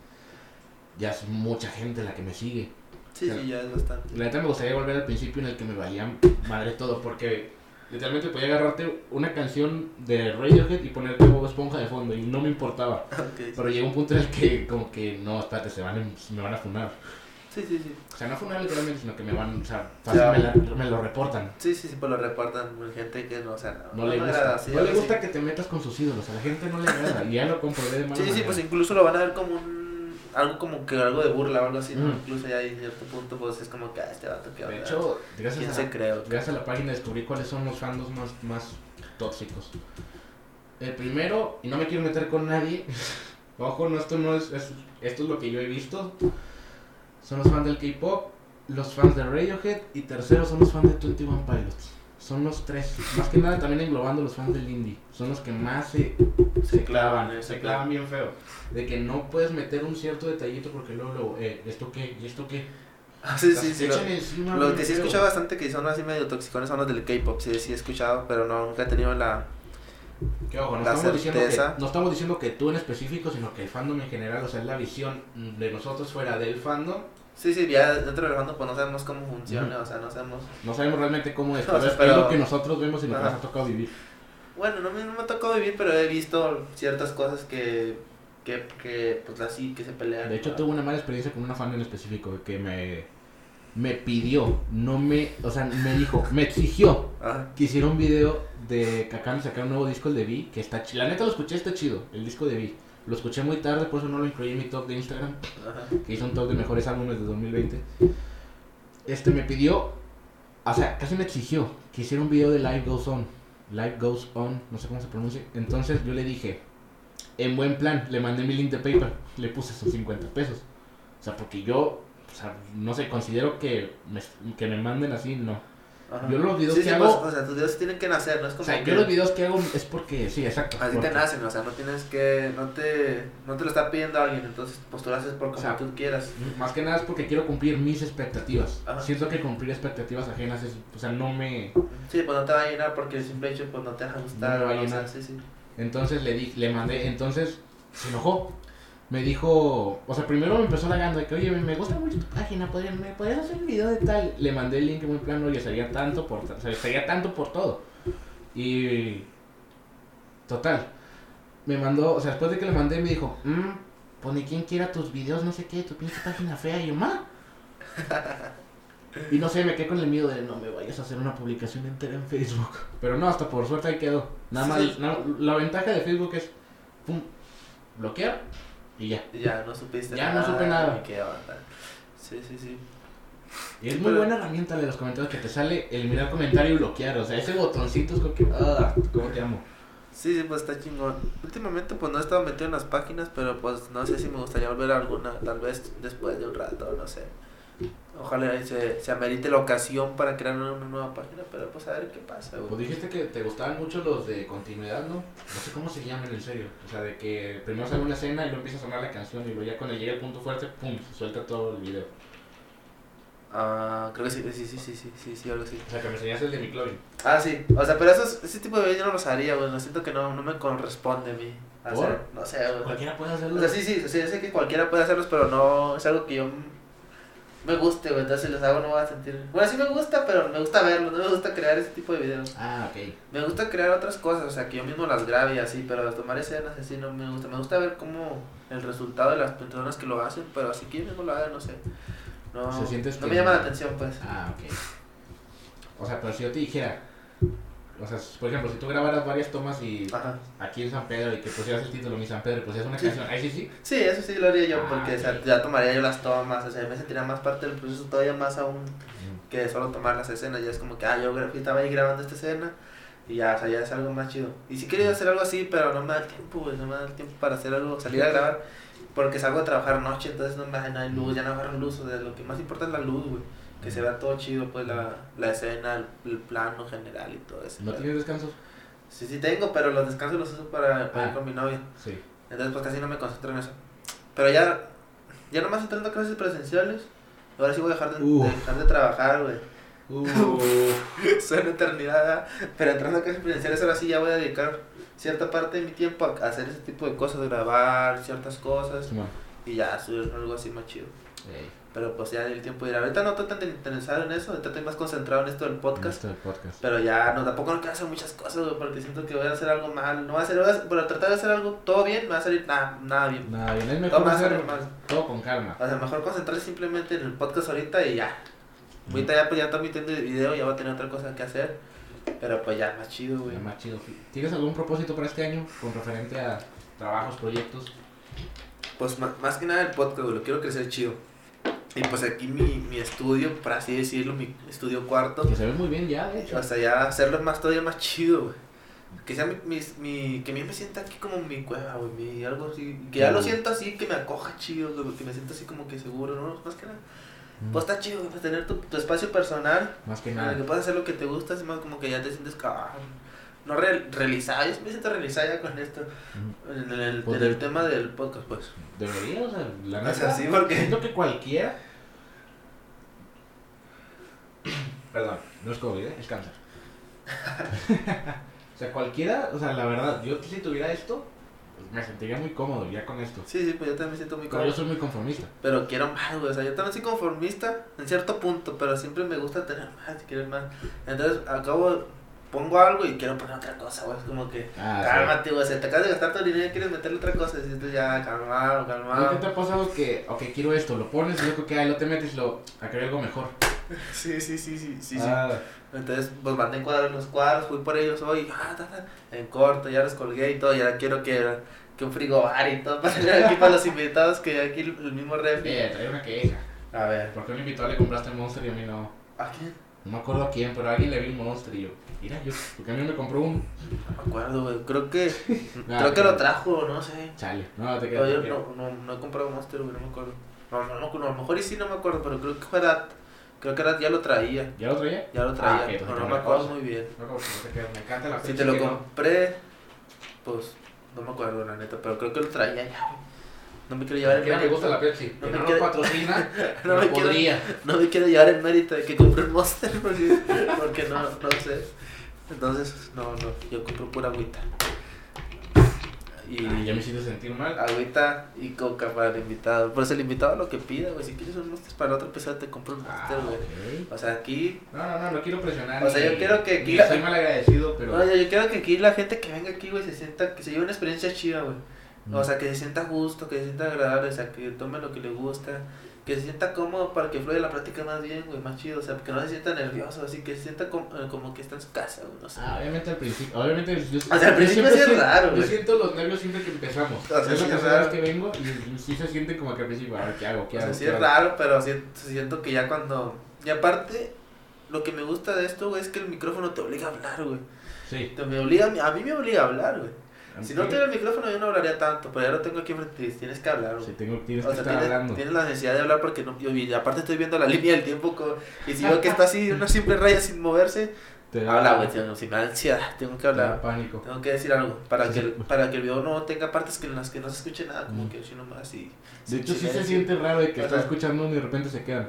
ya es mucha gente la que me sigue. Sí, sí, ya es bastante. La neta me gustaría volver al principio en el que me valía madre todo porque literalmente podía agarrarte una canción de Radiohead y ponerte Bob Esponja de fondo y no me importaba. [laughs] Pero llegó un punto en el que como que no, espérate, se van, a- me van a funar. Sí, sí, sí. O sea, no funar literalmente, sino que me van, o sea, fácil Ya. me, la- me lo reportan. Sí, sí, sí, pues lo reportan gente que no, o sea, No, le gusta. agrada, sí, no le gusta que te metas con sus ídolos, a la gente no le agrada. y ya lo comprobé de mala Sí, sí, pues incluso lo van a ver como un. Algo como que algo de burla o algo así, ¿no? Mm. Incluso ya en cierto punto, pues es como que ah, este vato que De hecho, ¿quién gracias a, se qué? gracias a la página descubrí cuáles son los fandoms más, más tóxicos. El primero, y no me quiero meter con nadie, [laughs] ojo, no, esto no es, es- esto es lo que yo he visto, son los fans del K-pop, los fans de Radiohead y tercero son los fans de 21 Pilots. Son los tres, más que nada también englobando los fans del indie, son los que más se, se clavan, eh, se clavan bien feo. De que no puedes meter un cierto detallito porque luego, luego, eh, ¿esto qué? ¿Y esto qué? Ah, sí, sí. Lo, encima que sí he escuchado bastante que son así medio toxicones son los del K-pop, sí, sí he escuchado, pero no, nunca he tenido la. Que ojo, no La estamos, diciendo que, certeza. no estamos diciendo que tú en específico, sino que el fandom en general, o sea, es la visión de nosotros fuera del fandom. Sí, sí, ya dentro del bando, pues no sabemos cómo funciona, o sea, no sabemos. No sabemos realmente cómo [laughs] es, O pero sea, es, pero- es lo que nosotros vemos y lo que nos ha tocado vivir. Bueno, no me, no me ha tocado vivir, pero he visto ciertas cosas que. que, que pues así, que se pelean. De hecho, ¿no? tuve una mala experiencia con una fan en específico que me, me pidió, no me, o sea, me dijo, me exigió Ajá. que hiciera un video de que acaban de sacar un nuevo disco, el de Vi, que está chido. La neta lo escuché, está chido, el disco de Vi. Lo escuché muy tarde, por eso no lo incluí en mi top de Instagram. Ajá. que hizo un top de mejores álbumes de 2020. Este me pidió, o sea, casi me exigió que hiciera un video de Live Goes On. Live Goes On, no sé cómo se pronuncia. Entonces yo le dije, en buen plan, le mandé mi link de PayPal, le puse sus 50 pesos. O sea, porque yo, o sea, no sé, considero que me, que me manden así, no. Ajá. Yo los videos sí, que sí, hago- pues, o sea, tus videos tienen que nacer, no es O como sea, que yo los videos que hago es porque, sí, exacto. así porque- te nacen, o sea, no tienes que, no te, no te lo está pidiendo alguien, entonces pues tú lo haces por como O sea, tú quieras. Más que nada es porque quiero cumplir mis expectativas. Ajá. Siento que cumplir expectativas ajenas es, o sea, no me... Sí, pues no te va a llenar porque el simple hecho pues no te va a gustar. No me va a o sea, sí, sí. Entonces le di, le mandé, entonces se enojó. Me dijo, o sea, primero me empezó halagando de que, oye, me gusta mucho tu página, ¿podrías, ¿me podrías hacer un video de tal? Le mandé el link muy plano, oye, sería tanto por, o sea, sería tanto por todo. Y, total, me mandó, o sea, después de que le mandé, me dijo, mmm, pues ni quien quiera tus videos, no sé qué, tu pinche página fea, y yo, ma. Y no sé, me quedé con el miedo de no me vayas a hacer una publicación entera en Facebook. Pero no, hasta por suerte ahí quedó. Nada más, Sí. na- la ventaja de Facebook es, pum, bloquear y ya. Ya no supiste Ya no supe nada. Sí, sí, sí. Y es muy Pero- buena herramienta de los comentarios que te sale el mirar comentario y bloquear. O sea, ese botoncito es como que, ah, cómo te amo. Sí, sí, pues está chingón. Últimamente pues no he estado metido en las páginas, pero pues no sé si me gustaría volver a alguna, tal vez después de un rato, no sé. Ojalá y se, se amerite la ocasión para crear una, una nueva página, pero pues a ver qué pasa, Pues güey. dijiste que te gustaban mucho los de continuidad, ¿no? No sé cómo se llaman en serio. O sea, de que primero sale una escena y luego empieza a sonar la canción y luego ya cuando llega el punto fuerte, pum, se suelta todo el video. Ah, creo que sí, sí, sí, sí, sí, sí, sí, algo así. O sea, que me enseñaste el de McLovin. Ah, sí, o sea, pero esos, ese tipo de videos yo no los haría, güey, no siento que no, no me corresponde a mí hacer, ¿Por? no sé, güey. Cualquiera puede hacerlo. O sea, sí, sí, sí, yo sé que cualquiera puede hacerlos, pero no es algo que yo me guste, güey, entonces si los hago no voy a sentir... Bueno, sí me gusta, pero me gusta verlos, no me gusta crear ese tipo de videos. Ah, ok. Me gusta crear otras cosas, o sea, que yo mismo las grabe y así, pero tomar escenas así no me gusta. Me gusta ver cómo el resultado de las personas que lo hacen, pero así que yo mismo lo haga, no sé. No, ¿Se sientes no que- me llama la atención, pues. Ah, ok. O sea, pero si yo te dijera, o sea, por ejemplo, si tú grabaras varias tomas y Ajá. aquí en San Pedro y que pusieras el título Mi San Pedro y pusieras una Sí. canción, ahí sí, sí. Sí, eso sí lo haría yo, Ah, porque o sea, ok. ya tomaría yo las tomas, o sea, me sentiría más parte del proceso todavía más aún que solo tomar las escenas. Ya es como que, ah, yo estaba ahí grabando esta escena y ya, o sea, ya es algo más chido. Y sí quería hacer algo así, pero no me da el tiempo, güey, no me da el tiempo para hacer algo, salir a grabar, porque salgo a trabajar noche, entonces no me da no hay luz, ya no agarro luz, o sea, lo que más importa es la luz, güey. Que se vea todo chido, pues la, la escena, el, el plano general y todo eso. ¿No tienes descansos? Sí, sí tengo, pero los descansos los uso para, para ir Ah. con mi novia. Sí. Entonces pues casi no me concentro en eso. Pero ya, ya nomás entrando a clases presenciales, ahora sí voy a dejar de, de dejar de trabajar, güey. [laughs] Suena eternidad, ¿verdad? pero entrando a clases presenciales ahora sí ya voy a dedicar cierta parte de mi tiempo a hacer ese tipo de cosas, grabar ciertas cosas Simón. y ya subir algo así más chido. Ey, Pero pues ya el tiempo irá. Ahorita no estoy tan interesado en eso, ahorita estoy más concentrado en esto del podcast. Este podcast. Pero ya no, tampoco no quiero hacer muchas cosas, güey, porque siento que voy a hacer algo mal. No voy a hacer, voy a- pero tratar de hacer algo todo bien, me va a salir nada, nada bien. Nada, bien, es Todo mejor a hacer salir mal. todo con calma. O sea, mejor concentrarse simplemente en el podcast ahorita y ya. Ahorita ya, pues ya estoy emitiendo el video, ya voy a tener otra cosa que hacer. Pero pues ya, más chido, güey. Ya más chido. ¿Tienes algún propósito para este año con referente a trabajos, proyectos? Pues más que nada el podcast, güey, lo quiero crecer chido. Y pues aquí mi, mi estudio, por así decirlo, mi estudio cuarto. Que se ve muy bien ya, de hecho. O sea, ya hacerlo más todavía más chido, güey. Que sea mi, mi, mi- que a mí me sienta aquí como mi cueva, güey, mi, algo así. Que ya lo siento así, que me acoja chido, güey, que me siento así como que seguro, ¿no? Más que nada. Mm, Pues está chido, güey, pues tener tu, tu espacio personal, Más que en el nada. que puedas hacer lo que te gusta, así más como que ya te sientes ah, no re- realizado, yo me siento realizado ya con esto, en el, Pues el tema del podcast, pues. Debería, o sea, la O neta. sea, sí, porque- Siento que cualquiera. Perdón, no es COVID, ¿eh? es cáncer. [laughs] o sea, cualquiera, o sea, la verdad, yo si tuviera esto, pues, me sentiría muy cómodo ya con esto. Sí, sí, pues yo también me siento muy Pero cómodo. yo soy muy conformista. Pero quiero más, güey. O sea, yo también soy conformista en cierto punto, pero siempre me gusta tener más y querer más. Entonces, acabo, pongo algo y quiero poner otra cosa, güey. Es como que, Ah, sí. cálmate, güey. Se te acabas de gastar tu dinero y quieres meterle otra cosa. Y dices, ya, calmado, ¿No calmado. ¿Qué te ha pasado que, ok, quiero esto, lo pones y luego que ahí lo te metes y lo, a querer algo mejor? [laughs] Sí, sí, sí, sí, sí, sí. Ah, Entonces, pues mandé encuadrar los cuadros, fui por ellos hoy, ah, ta, ta, en corto, ya los colgué y todo. Y ahora quiero que, que un frigobar y todo [laughs] para aquí para los invitados, que aquí el, el mismo refri. eh, trae una queja. A ver, ¿Por qué un invitado le compraste el Monster y a mí no? ¿a quién? No me acuerdo a quién, pero a alguien le vi un Monster y yo, mira, yo, porque a mí me compró un. No me acuerdo, güey. Creo que. [laughs] Creo que lo trajo, no sé. Chale, no, te No, quedas. yo no, no, no he comprado Monster, güey, no me acuerdo. No, no, no, a lo mejor y sí no me acuerdo, pero creo que era. Creo que era, ya lo traía. ¿Ya lo traía? Ya lo Ah, traía. pero no me acuerdo muy bien. No, no te quedas, me encanta la Si te lo compré, pues no me acuerdo, la neta, pero creo que lo traía ya, güey. No me quiero llevar el me mérito. gusta la Pepsi. No que me no patrocina, No [laughs] quiero-. No me quiero llevar el mérito de que compré un Monster porque, [laughs] porque no, no sé. Entonces, no, no, yo compro pura agüita. Y ya me hiciste sentir mal. agüita y coca para el invitado. Por eso el invitado lo que pida, güey. Si quieres un Monster para otro episodio, te compro un Ah, Monster, güey. ok. O sea, aquí. No, no, no, no quiero presionar. O sea, yo quiero que aquí la- Soy mal agradecido, pero. Oye, yo quiero que aquí la gente que venga aquí, güey, se sienta. Que se lleve una experiencia chida, güey. Mm. O sea, que se sienta a gusto, que se sienta agradable, o sea, que tome lo que le gusta, que se sienta cómodo para que fluya la práctica más bien, güey, más chido, o sea, que no se sienta nervioso, así que se sienta como, eh, como que está en su casa, güey, no sé. Ah, obviamente al principio, obviamente yo, O sea, al principio sí es siento- raro, Yo güey. siento los nervios siempre que empezamos. O sea, es sí la vez raro. que vengo y, y sí se siente como que al principio, a ver, ¿qué hago? ¿Qué O hago? sea, sí ¿Qué es raro, pero siento, siento que ya cuando... Y aparte, lo que me gusta de esto, güey, es que el micrófono te obliga a hablar, güey. Sí. Te me obliga, a mí me obliga a hablar, güey. Si no tuviera el micrófono yo no hablaría tanto, pero ya lo tengo aquí enfrente y tienes que hablar, güey. Sí, tengo, tienes O que sea, estar tienes, hablando. tienes la necesidad de hablar porque no, yo, y aparte estoy viendo la [laughs] línea del tiempo y si veo que está así una simple raya sin moverse, Te da- habla, güey, tío, si me da ansiedad, tengo que te da hablar. pánico. Tengo que decir algo para, Sí, que, sí. para que el video no tenga partes que en las que no se escuche nada, como Mm. que si nomás así. De hecho, sí se siente raro de que Ajá. estás escuchando y de repente se quedan.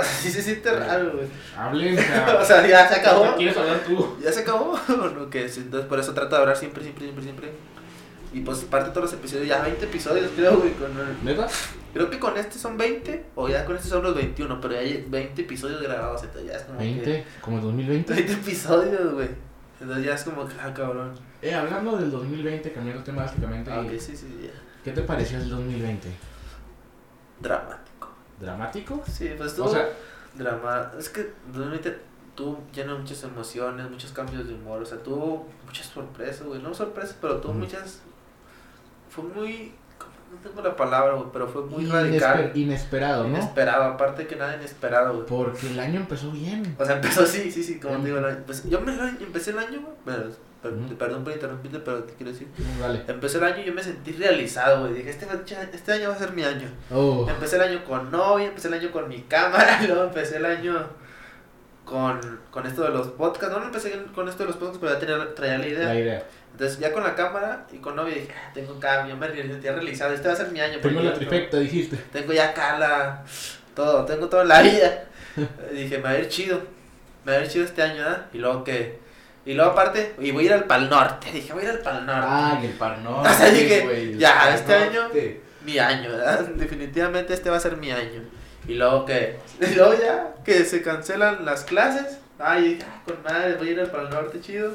Así se siente raro, güey. Hablen, [laughs] o sea, O sea, ya se acabó. ¿Quieres hablar tú? ¿Ya se acabó? [laughs] ¿O no? Que sí, entonces por eso trato de hablar siempre, siempre, siempre, siempre. Y pues parte de todos los episodios, ya 20 episodios creo, güey. Con el- ¿Neta? creo que con este son 20, o ya con este son los 21, pero ya hay 20 episodios grabados, entonces ya es como que... 20, como el 2020. 20 episodios, güey. Entonces ya es como que, ah, cabrón. Eh, hablando del 2020, cambiando tema drásticamente, Ah, ok, sí, sí, ya. ¿qué te pareció el 2020? Dramático. ¿Dramático? Sí, pues tú... O sea, drama... Es que 2020 tuvo lleno de muchas emociones, muchos cambios de humor, o sea, tuvo muchas sorpresas, güey. No sorpresas, pero tuvo muchas... Fue muy... No tengo la palabra, güey, pero fue muy inesper- radical. inesperado, ¿no? Inesperado, aparte que nada inesperado, güey. Porque el año empezó bien. O sea, empezó sí, sí, sí, como Mm. te digo, el año- pues, yo me, empecé el año, güey, per- Ujú. perdón por interrumpirte, pero te quiero decir, Vale. empecé el año y yo me sentí realizado, güey, dije, este, este año va a ser mi año. Oh, Empecé el año con novia, empecé el año con mi cámara, [laughs] luego empecé el año con, con esto de los podcasts, no, no empecé con esto de los podcasts, pero ya tenía, traía la idea. la idea. Entonces ya con la cámara y con novia dije, ah, tengo un cambio, me sentía realizado, este va a ser mi año. Tengo la trifecta, dijiste. Tengo ya acá la, todo, tengo toda la vida. [laughs] dije, me va a ir chido, me va a ir chido este año, ¿verdad? Y luego que, y luego aparte, y voy a ir al Pal Norte, dije, voy a ir al Pal Norte. Ay, el par norte. [laughs] O sea, dije, ya, este año- mi año, ¿verdad? [laughs] Definitivamente este va a ser mi año. Y luego que, [laughs] y luego ya que se cancelan las clases, ay, ah, con madre, voy a ir al Pal Norte, chido.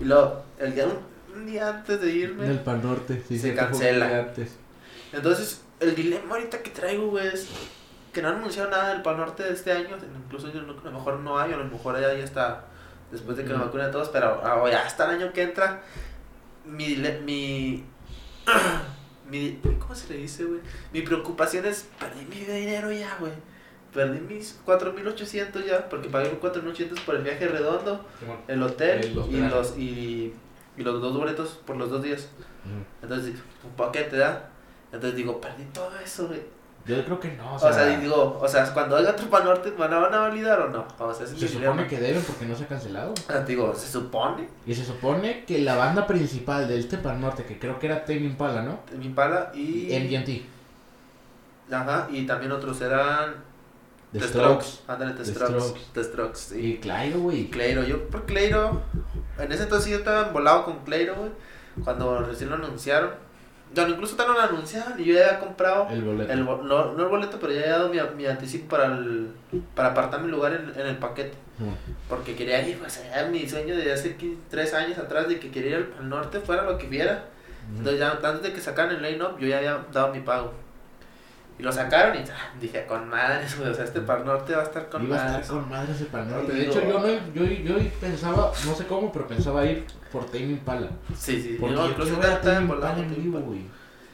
Y luego, el día, un, día antes de irme, Del par norte, sí, Se cancela. antes. entonces, el dilema ahorita que traigo, güey, es que no han anunciado nada del Pal Norte de este año, incluso yo no- a lo mejor no hay, a lo mejor ya, ya está, después de que nos vacunen a todos, pero ah, ya hasta el año que entra, mi, mi, [clears throat] mi, ¿cómo se le dice, güey? Mi preocupación es, perdí mi dinero ya, güey. Perdí mis 4.800 ya, porque pagué 4.800 por el viaje redondo, el hotel El y los, y, y los dos boletos por los dos días. Entonces, un paquete, ¿da? Entonces digo, perdí todo eso, güey. Yo creo que no, o O sea, sea, y digo, o sea, cuando haya otro Pan Norte, ¿van a, van a validar o no? O sea, se supone que deben porque no se ha cancelado. O sea, digo, se supone, Y se supone que la banda principal de este par norte, que creo que era Tame Impala, ¿no? mi pala y... MGMT. Ajá, y también otros eran... The Strokes. Ándale, The The Strokes. Strokes. The Strokes, sí. Y Clairo, güey. Cleiro, yo por Cleiro, en ese entonces yo estaba embolado con Cleiro, güey, cuando recién lo anunciaron. Bueno, incluso no lo anunciaron y yo ya había comprado, El boleto. el, no, no el boleto, pero ya había dado mi, mi anticipo para, el, para apartar mi lugar en, en el paquete. Porque quería ir, pues era mi sueño de hace 15 tres años atrás de que quería ir al, al norte, fuera lo que viera. Entonces ya antes de que sacaran el line-up, yo ya había dado mi pago. Y lo sacaron y ah, dije, con madres, güey, o sea, este par norte va a estar con Iba a estar madres. con madre ese par norte. De hecho, yo, no, yo, yo pensaba, no sé cómo, pero pensaba ir por Tame Impala. Sí, sí, Porque no, yo incluso embolado Impala en güey.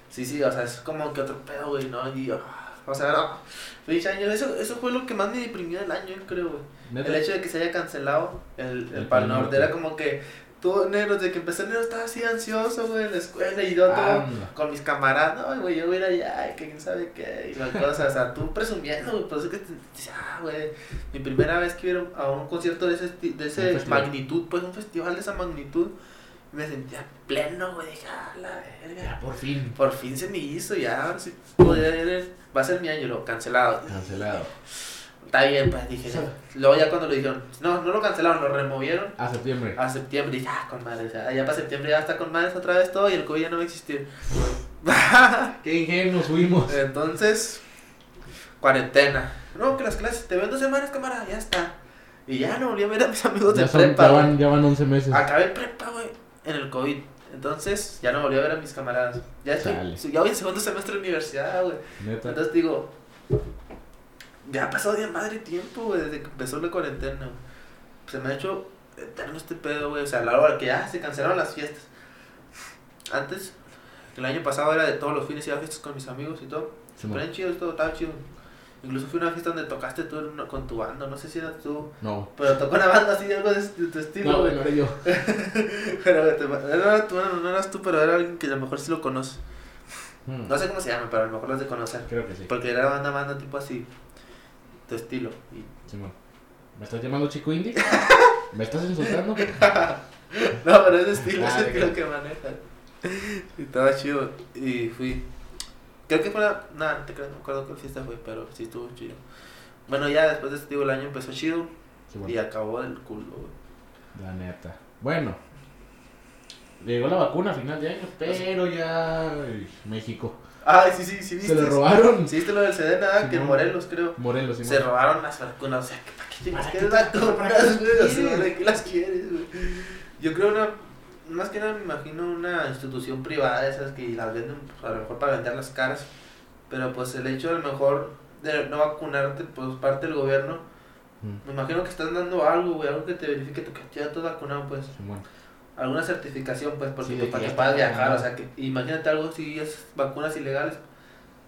Sí, sí, o sea, es como que otro pedo, güey, ¿no? Y, ah, o sea, no, feliz año, eso, eso fue lo que más me deprimió del año, yo creo, güey. El hecho de que se haya cancelado el, el, El Pal Norte. era como que todo enero, desde que empecé enero estaba así ansioso, güey, en la escuela y yo todo con mis camaradas, no, güey, yo voy a ir allá, y que quién sabe qué, y las cosas, o sea, tú presumiendo, güey, pues es que, ah, güey, mi primera vez que iba a un concierto de ese, de ese magnitud, pues un festival de esa magnitud, me sentía pleno, güey, dije, ah, la verga. Ya, por fin. Por fin se me hizo, ya, ahora sí ir, va a ser mi año, lo cancelado. Cancelado. Está bien, pues dije, luego ya cuando lo dijeron, no, no lo cancelaron, lo removieron A septiembre. a septiembre, y ya, con madres, ya, ya para septiembre ya está con madres otra vez todo y el COVID ya no va a existir. [laughs] Qué ingenuos fuimos. Entonces, cuarentena. No, que las clases, te ven dos semanas, cámara, ya está. Y ya no volví a ver a mis amigos de son- prepa. ya van, ya van 11 meses. Acabé prepa, güey, en el COVID. Entonces, ya no volví a ver a mis camaradas. Ya estoy, ya voy en segundo semestre de universidad, güey. Entonces digo, ya ha pasado de madre tiempo, güey, desde que empezó la cuarentena. güey. Se me ha hecho eterno este pedo, güey. O sea, a la hora que ya se cancelaron las fiestas. Antes, el año pasado era de todos los fines iba a fiestas con mis amigos y todo. Simón. Pero chido, todo estaba chido. Incluso fui a una fiesta donde tocaste tú una- con tu banda, no sé si eras tú. No. Pero tocó una banda así, algo de, de tu estilo, No, güey. no era yo. [laughs] Pero te- era tú, bueno, no eras tú, pero era alguien que a lo mejor sí lo conoce. Mm, No sé cómo se llama, pero a lo mejor lo has de conocer. Creo que sí. Porque era una banda tipo así, tu estilo. Y... Simón. ¿Me estás llamando chico indie? ¿Me estás insultando? [laughs] No, pero es de estilo, Ah, es el estilo que- que maneja. Y estaba chido. Y fui. Creo que fue la. Nada, no te creo, no me acuerdo qué fiesta fue, pero sí estuvo chido. Bueno, ya después de este digo, el año empezó chido y acabó del culo, güey. La neta. Bueno. Llegó la vacuna a final de año, pero ya. ay, México. Ay, sí, sí, sí, viste. Se lo robaron. Sí, viste lo del Sedena, que en. Morelos, creo. Morelos, Simón. Se robaron las vacunas, o sea, ¿para qué chingas ¿Para quieres qué güey? Sea, quieres? ¿para qué las quieres, güey? Yo creo una, más que nada me imagino una institución privada de esas que las venden, pues, a lo mejor para vender las caras, pero pues el hecho a lo mejor de no vacunarte, pues parte del gobierno, Mm, me imagino que están dando algo, güey, algo que te verifique tu que estás vacunado, pues, Simón. Alguna certificación, pues, porque Sí, para está puedas viajar, o sea, que imagínate algo si es vacunas ilegales,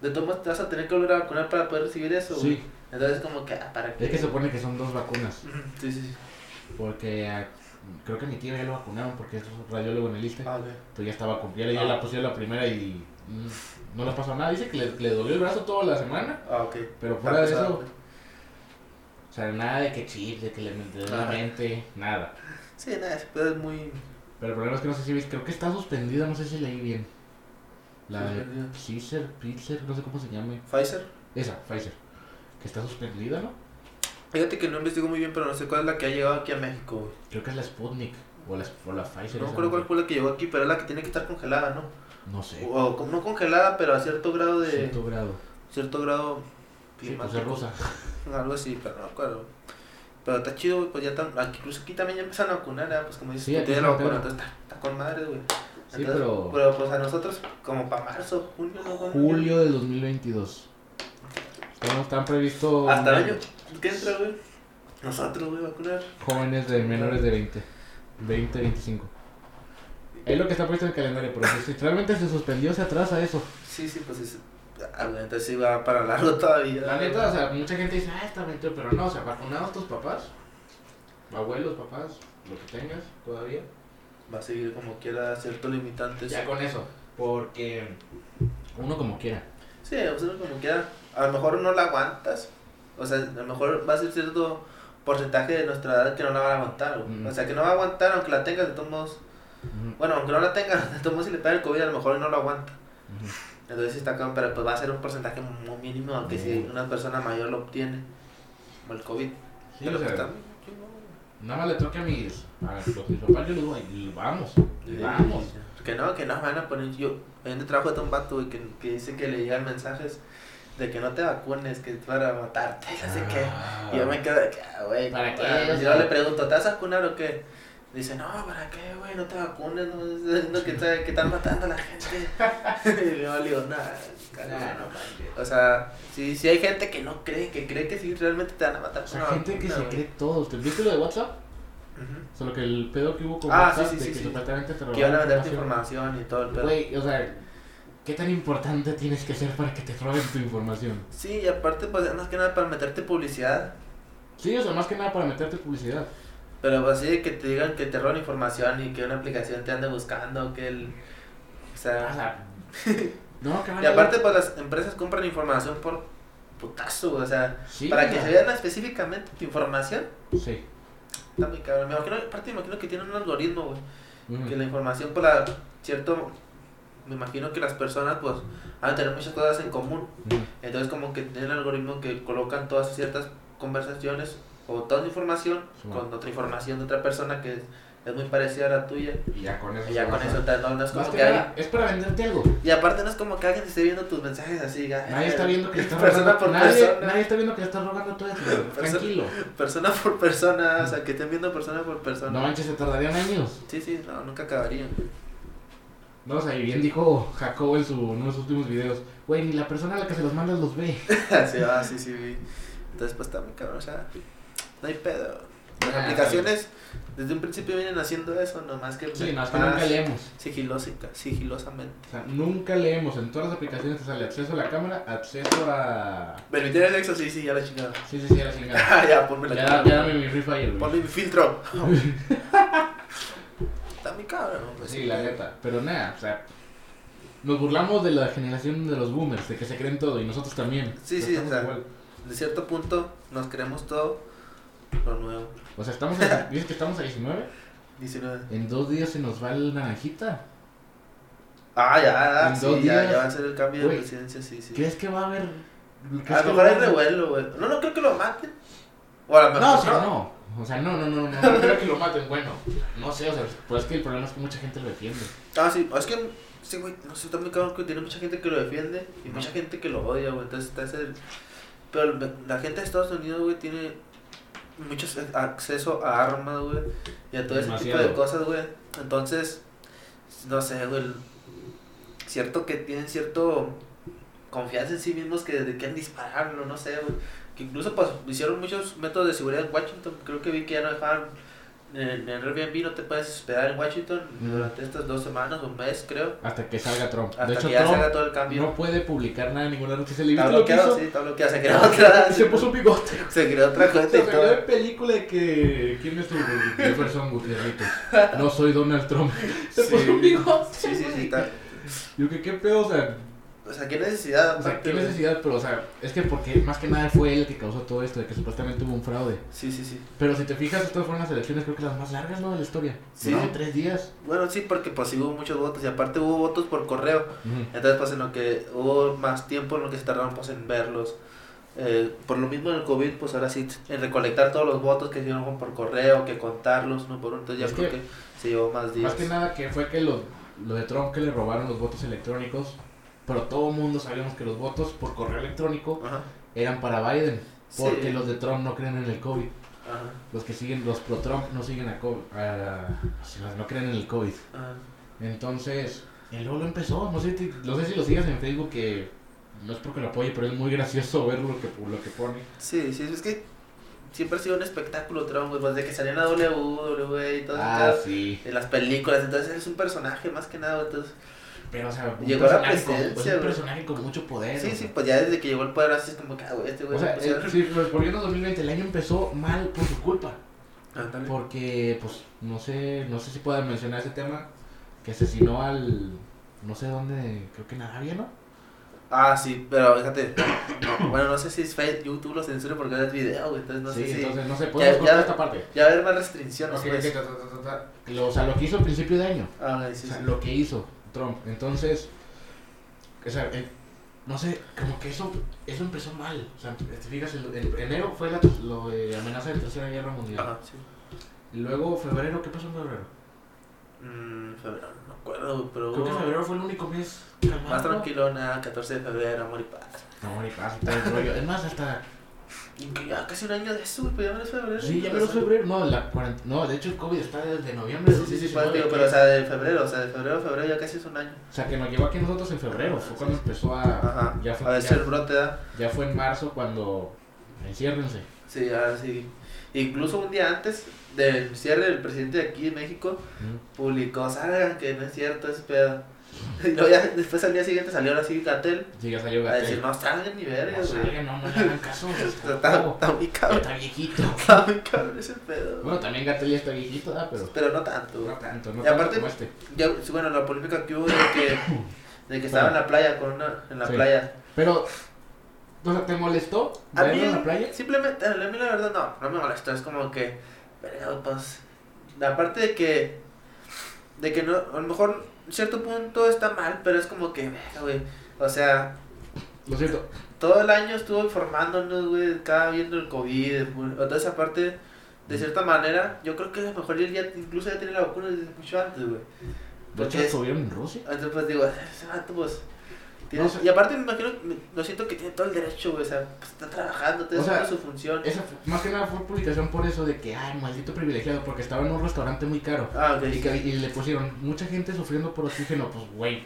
de todos modos te vas a tener que volver a vacunar para poder recibir eso. Sí, Entonces como que, ah, ¿para qué? es que se supone que son dos vacunas. Sí, sí, sí. Porque ah, creo que mi tío ya lo vacunaron porque es radiólogo en el ISTE. Ah, ya estaba con ya Ah. la pusieron la primera y mm, no le pasó nada. Dice que le, le dolió el brazo toda la semana, Ah, ok. pero fuera de eso, pues, o sea, nada de que chip, de que le de la mente, nada. Sí, nada, es muy... Pero el problema es que no sé si viste, creo que está suspendida, no sé si leí bien. La de. Pfizer, Pfizer, no sé cómo se llame. Pfizer. Esa, Pfizer. Que está suspendida, ¿no? Fíjate que no investigo muy bien, pero no sé cuál es la que ha llegado aquí a México, güey. Creo que es la Sputnik o la, o la Pfizer. No recuerdo cuál fue la que llegó aquí, pero es la que tiene que estar congelada, ¿no? No sé. O como no congelada, pero a cierto grado de... Cierto grado. Cierto grado Sí, pues es climático. rusa. [laughs] Algo así, pero no me acuerdo. Pero está chido, güey, pues ya. Aquí, incluso aquí también ya empiezan a vacunar, ¿eh? Pues como dices, Sí, sí la vacuna, entonces está, está con madre, güey. Sí, Entonces, pero Pero pues a nosotros, como para marzo, junio, ¿no? Julio del 2022. Están, están previstos Hasta el año. ¿Qué entra, güey? Nosotros, güey, vacunar. jóvenes de menores de 20. 20, 25. Es lo que está previsto en el calendario, pero si [laughs] realmente se suspendió, se atrasa eso. Sí, sí, pues es. Güey, entonces sí va para largo todavía. La neta, o sea, mucha gente dice, ah, está metido, pero no, o sea, vacunados tus papás, abuelos, papás, lo que tengas todavía. Va a seguir como quiera ciertos limitantes. Ya con eso, porque uno como quiera. Sí, o sea, como quiera. A lo mejor no la aguantas. O sea, a lo mejor va a ser cierto porcentaje de nuestra edad que no la van a aguantar. Mm. O sea, que no va a aguantar aunque la tengas de todos modos. Bueno, aunque no la tengas, [laughs] de todos modos si le pega el COVID a lo mejor no lo aguanta. Entonces sí está cabrón, pero pues va a ser un porcentaje muy mínimo, aunque si una persona mayor lo obtiene. Como el COVID. Sí, Pero o sea, pues está chingón, güey. nada más le toque a mis, a los, mis papás, yo les digo, "Ay, vamos, vamos. Que no, que no, van a poner. Yo, hay un trabajo de un vato, que, que dice que le llegan mensajes de que no te vacunes, que es para matarte, [laughs] no sé qué. Ah. Y yo me quedo de que, ah, güey. ¿Para qué? ah, Yo sea- le pregunto, ¿te vas a vacunar o qué? Dice, no, ¿para qué, güey? No te vacunes, no, no, que, que están matando a la gente. [laughs] y yo le digo, nada, no. O sea, si, si hay gente que no cree, que cree que sí realmente te van a matar. O sea, una gente que se cree todo. ¿Te viste lo de WhatsApp? Solo que el pedo que hubo con Ah, WhatsApp sí, sí, de sí, que supuestamente te Que iban a robaron venderte información y todo el pedo. Güey, o sea, ¿qué tan importante tienes que ser para que te roben tu información? Sí, y aparte, pues, más que nada para meterte publicidad. Sí, o sea, más que nada para meterte publicidad. Pero pues así de que te digan que te roban información y que una aplicación te ande buscando, que el... O sea... [laughs] no, Y aparte, pues las empresas compran información por putazo, o sea, sí, para que se vean específicamente tu información, Sí. está muy cabrón. Me imagino, aparte me imagino que tienen un algoritmo, güey, que la información, pues la, cierto, me imagino que las personas, pues, van a tener muchas cosas en común. Entonces como que tienen el algoritmo que colocan todas ciertas conversaciones o toda la información Sí, con otra información de otra persona que es, es muy parecida a la tuya. Y ya con eso. Y ya con eso te- no, no es como que alguien- es para venderte algo. Y aparte no es como que alguien esté viendo tus mensajes así. Nadie está viendo que estás Persona por nadie, persona. nadie está viendo que estás robando todo eso. [laughs] Tranquilo. Persona por persona, o sea, que estén viendo persona por persona. No manches, se tardarían años. Sí, sí, no, nunca acabarían. No, o sea, y bien dijo Jacobo en, su, en uno de sus últimos videos. Güey, ni la persona a la que se los mandas los ve. [laughs] sí, ah, sí, sí, vi. Entonces, pues también, cabrón, o sea, no hay pedo. Las Ah, aplicaciones desde un principio vienen haciendo eso, nomás que Sí, más que nunca leemos. sigilosica- sigilosamente. O sea, nunca leemos. En todas las aplicaciones te sale acceso a la cámara, acceso a. Permitir el sexo, sí, sí, ya la chingada. Sí, sí, sí, a la [laughs] chingada. Ah, ya, ponme la Ya, cámara. ya dame mi Free Fire, güey. Ponme mi filtro. [laughs] Está muy cabrón, pues. Sí, la neta. Pero nada, o sea. Nos burlamos de la generación de los boomers, de que se creen todo, y nosotros también. Sí, sí, o sea, igual. De cierto punto, nos creemos todo lo nuevo. O sea, estamos a, dices que estamos a 19. 19. En dos días se nos va el naranjita. Ah, ya, En sí, dos ya, días, ya va a ser el cambio de güey, presidencia, sí, sí. ¿Crees que va a haber.? A ¿crees lo mejor hay revuelo, güey. No, no creo que lo maten. O a lo mejor No, o sea, no. O sea, no, no, no, no, no creo que lo maten. Bueno, no sé, o sea, pues es que el problema es que mucha gente lo defiende. Ah, sí, es que, sí, güey, no sé, muy cabrón que tiene mucha gente que lo defiende y mucha gente que lo odia, güey. Entonces está ese. Pero la gente de Estados Unidos, güey, tiene mucho acceso a armas, güey, y a todo ese tipo de cosas, güey. Entonces, no sé, güey. Cierto que tienen cierto confianza en sí mismos que de quieren dispararlo, no sé, güey. Que incluso pues hicieron muchos métodos de seguridad en Washington. Creo que vi que ya no dejaban en, en Airbnb no te puedes esperar en Washington Mm. durante estas dos semanas o un mes, creo. Hasta que salga Trump. Hasta de hecho, que ya Trump haga todo el cambio. no puede publicar nada en ninguna noticia. ¿Le está lo bloqueado, hizo? sí, está bloqueado. Se creó otra. [laughs] Se puso un bigote. [laughs] Se creó otra cuenta Se de todo. película de que. ¿Quién es tu Jefferson Gutierritos? No soy Donald Trump. [laughs] Se Sí. puso un bigote. Sí, sí, sí. Está. Yo que qué pedo, o sea, O sea, qué necesidad. o sea, qué necesidad, pero o sea, es que porque más que nada fue él el que causó todo esto, de que supuestamente hubo un fraude. Sí, sí, sí. Pero si te fijas, estas fueron las elecciones, creo que las más largas, ¿no? De la historia. Sí. Duraron tres días. Bueno, sí, porque pues sí hubo muchos votos y aparte hubo votos por correo. Entonces, pues en lo que hubo más tiempo en lo que se tardaron pues en verlos. Eh, por lo mismo en el COVID, pues ahora sí, en recolectar todos los votos que se dieron por correo, que contarlos uno por uno. Entonces ya Es creo que- que, se llevó más días. Más que nada que fue que lo, lo de Trump que le robaron los votos electrónicos, pero todo el mundo sabíamos que los votos por correo electrónico Ajá. eran para Biden, porque Sí. los de Trump no creen en el COVID. Ajá. Los que siguen, los pro Trump no siguen a COVID, a- no creen en el COVID. Ajá. Entonces, el luego lo empezó, no sé, si- no sé si lo sigas en Facebook que no es porque lo apoye, pero es muy gracioso ver lo que, lo que pone. Sí, sí, es que siempre ha sido un espectáculo Trump, güey, pues que salía en la W, W y todo Ah, sí. En las películas, entonces es un personaje más que nada, entonces... Pero, o sea, un Llegó personaje con- presidencia, un personaje con mucho poder. Sí, sí, sea. pues ya desde que llegó el poder así es como que, ah, güey, este güey... O sea, se eh, puso- sí, pues volviendo a 2020, el año empezó mal por su culpa. Ándale. Porque, pues, no sé, no sé si puedan mencionar ese tema, que asesinó al, no sé dónde, creo que en Arabia, ¿no? Ah, sí, pero fíjate, no, bueno, no sé si es fake, YouTube lo censura porque es video, güey, entonces no sí, sé si... entonces, no sé, podemos Ya- esta parte. Ya va a haber más restricciones, Ok, pues. ok, ta, ta, ta, ta, ta. Lo- o sea, lo que hizo al principio de año, Ah, o sí, sea, sí. lo que hizo Trump. Entonces, o sea, eh, no sé, como que eso, eso empezó mal. O sea, te fijas, en, en enero fue la, lo de amenaza de tercera guerra mundial. Ajá, sí. Y luego, febrero, ¿qué pasó en febrero? Mm, febrero, no me acuerdo, pero... Creo que febrero fue el único mes calmado. Más tranquilo, nada, 14 de febrero, amor y paz. Amor y paz todo el rollo. Es más, hasta. Ya casi un año de eso, pero ya no es febrero. Sí, ya menos febrero. No, la no, de hecho el COVID está desde noviembre. Sí, sí, sí, 19, pues, digo, que- pero o sea, de febrero, o sea, de febrero a febrero ya casi es un año. O sea, que nos llegó aquí nosotros en febrero. Fue cuando empezó a. Ajá, Ya a fue, ver ya, si el brote da. ya fue en marzo cuando. Enciérrense. Sí, ahora sí. Incluso un día antes del cierre, el presidente de aquí en México publicó, salgan, que no es cierto ese pedo. [laughs] Y luego ya después al día siguiente salió ahora sí Gatel Sí, a decir, no salgan ni verga, No güey. no, no hagan caso. [laughs] Está, Está, muy cabrón, está viejito. [laughs] está muy cabrón ese pedo. Bueno, también Gatel ya está viejito, ¿verdad? Pero. Pero no tanto. No tanto, no Y tanto aparte- como este. Ya, bueno, la polémica que hubo de que, [coughs] de que estaba en la playa con una, en la Sí. playa. Pero. O sea, ¿te molestó A mí, verlo en la playa? simplemente, a mí la verdad no, no me molestó, es como que, verga, pues, aparte de que, de que no, a lo mejor, cierto punto está mal, pero es como que, güey, o sea, Lo todo el año estuvo informándonos, güey, cada viendo el COVID, entonces aparte, de cierta manera, yo creo que a lo mejor él ya incluso ya tiene la vacuna desde mucho antes, güey. De hecho, es- estuvieron en Rusia. Entonces, pues digo, [laughs] pues. No. Y aparte, me imagino, me- lo siento que tiene todo el derecho, güey. O sea, pues, está trabajando, está O haciendo su función. Esa más que nada fue publicación por eso de que, ay, maldito privilegiado, porque estaba en un restaurante muy caro. Ah, ok. Y, que- y le pusieron mucha gente sufriendo por oxígeno, pues, güey,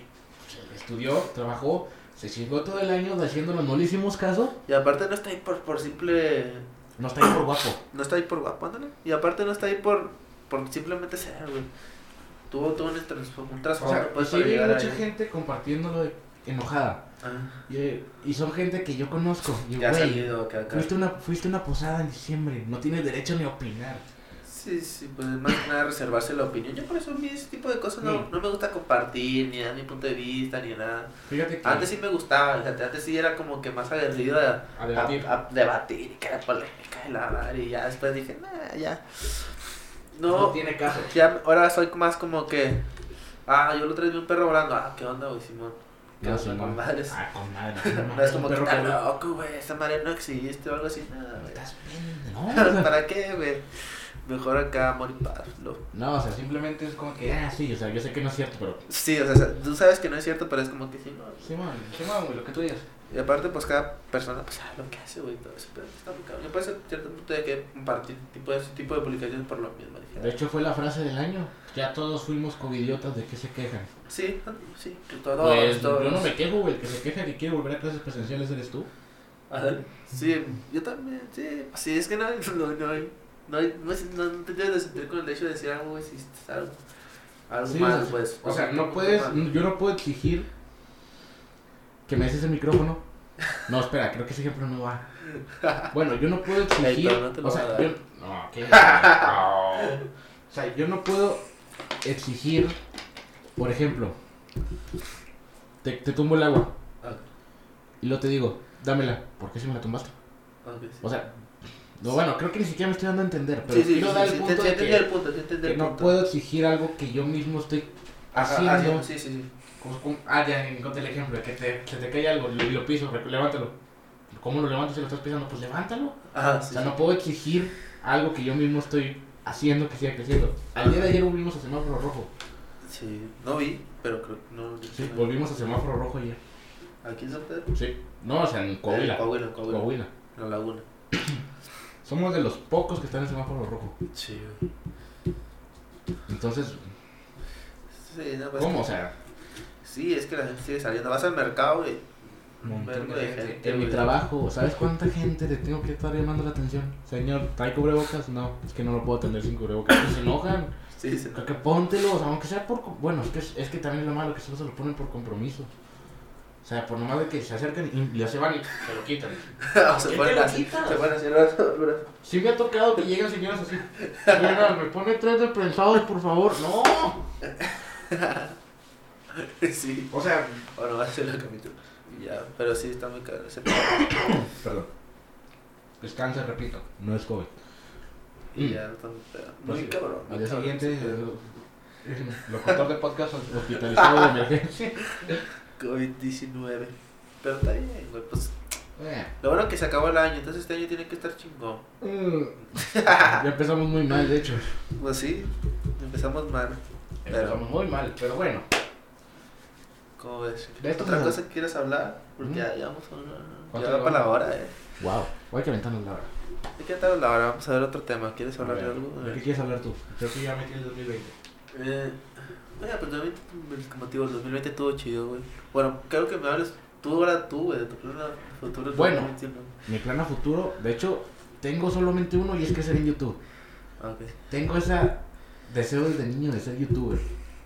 estudió, trabajó, se chingó todo el año haciéndonos, no le hicimos caso. Y aparte, no está ahí por, por simple No está ahí por guapo. [coughs] No está ahí por guapo, ándale. Y aparte no está ahí por, por simplemente ser, güey. Tuvo, tuvo un, un O trasfondo, sea, pues, sí mucha ahí. gente compartiéndolo de- enojada. Ah, Y, y son gente que yo conozco. Ya salido acá. fuiste una, fuiste una posada en diciembre. No tienes derecho ni a opinar. Sí, sí, pues más que nada reservarse la opinión. Yo por eso a mí ese tipo de cosas no, Sí. no me gusta compartir, ni dar mi punto de vista, ni nada. Fíjate que. Antes sí me gustaba, fíjate, antes sí era como que más aguerrido a, A debatir. a- a debatir y que era polémica y la madre, y ya después dije, nah, ya. no, No, tiene caso. ya ahora soy más como que, ah, yo lo traes un perro volando, ah, ¿qué onda, güey, Simón? ¿Qué No, sí, con no. madres? Ah, con madre. [laughs] No es como que está loco, güey, esa madre no existe o algo así, nada, güey. Estás bien. [laughs] No, ¿Para qué, güey? Mejor acá, amor y paz, lo- no, o sea, simplemente es como que, ah, sí, o sea, yo sé que no es cierto, pero. Sí, o sea, tú sabes que no es cierto, pero es como que sí, no. Sí, man, sí, man, güey, lo que tú digas. Y aparte, pues cada persona, pues, sabe lo que hace, güey, todo eso, pero está muy cabrón. Yo por eso, cierto punto de que compartir tipo, ese tipo de publicaciones por lo mismo. Dije, De hecho, fue la frase del año. Ya todos fuimos covidiotas de qué se quejan. sí, sí, que todos, Pues todos. yo no me quejo, güey. El que se queja que quiere volver a clases presenciales eres tú. Ándale. Sí, yo también, sí. Sí, es que no, [laughs] no, no hay. No, hay, no, no, no te debes de sentir con el hecho de decir algo, güey, si es algo, algo Sí, mal, o sea, pues. O sea, un no puedes, mal. yo no puedo exigir que me des ese micrófono. No, espera, creo que ese ejemplo no va. Bueno, yo no puedo [laughs] exigir. pero no te lo o sea, yo, no, ¿qué? No. [laughs] O sea, yo no puedo exigir, por ejemplo, te, te tumbo el agua Ah, y luego te digo, dámela. ¿Por qué si me la tumbaste? sí. O sea, no, bueno, creo que ni siquiera me estoy dando a entender, pero sí, quiero dar el punto de que, el punto, te entendí que el no puedo exigir algo que yo mismo estoy Ajá, haciendo. ah, sí, sí, sí. Como- como- ah, ya encontré el ejemplo, de que te, se te cae algo y lo piso, levántalo. ¿Cómo lo levantas si lo estás pisando? Pues levántalo. Ajá, O sí. sea, no puedo exigir algo que yo mismo estoy haciendo que siga creciendo. De ayer volvimos a semáforo rojo. Sí, no vi, pero creo que no. Sí, volvimos a semáforo rojo ayer. ¿Aquí en San Pedro? Sí. No, o sea, en Coahuila. Eh, Coahuila, Coahuila. Coahuila. En la laguna. [clears throat] Somos de los pocos que están en semáforo rojo. Sí. Entonces, Sí, no, pues, ¿cómo? O sea, Sí, es que la gente sigue saliendo. Vas al mercado y. un montón vergo de de gente. gente, En mi trabajo, ¿sabes cuánta gente le tengo que estar llamando la atención? Señor, ¿trae cubrebocas? No, es que no lo puedo atender sin cubrebocas. Se enojan. Sí, sí. Que póntelo, o sea, aunque sea por... Bueno, es que, es que también es lo malo que solo se lo ponen por compromiso. O sea, por nomás de que se acercan y ya se van y se lo quitan. [laughs] O se ¿Qué ponen así. Se ponen así. brazo, brazo. Sí me ha tocado que lleguen señoras así. Señora, me pone tres de prensados, por favor. ¡No! [laughs] Sí. O sea... Bueno, va a ser la capítulo. Ya, pero sí está muy caro ese [coughs] Perdón. Descansa, repito. No es COVID. Y ya está muy Pues, cabrón. Al día siguiente, el locutor de podcast hospitalizado de emergencia. COVID-19. Pero está bien, güey. Pues Eh, lo bueno que se acabó el año, entonces este año tiene que estar chingón. mm, [laughs] ya empezamos muy mal, de hecho. Pues sí, empezamos mal. Empezamos muy mal, pero bueno. ¿Cómo ves? De esto ¿Otra cosa que quieres hablar? Porque Mm. ya llevamos una. ¿Cuánto Ya va para la hora, eh. Wow. Hay que aventarnos la hora. ¿De qué tal la hora? Vamos a ver otro tema. ¿Quieres A hablar de algo? ¿De qué quieres hablar tú? Creo que ya metí el 2020. Eh, oye, pues 2020, como te digo, el 2020 estuvo chido, güey. Bueno, creo que me hables tú ahora tú, güey, de tu plan a futuro. Bueno. 2021. Mi plan a futuro, de hecho, tengo solamente uno y es que ser en YouTube. Ah, Ok. Tengo ese deseo desde niño de ser youtuber.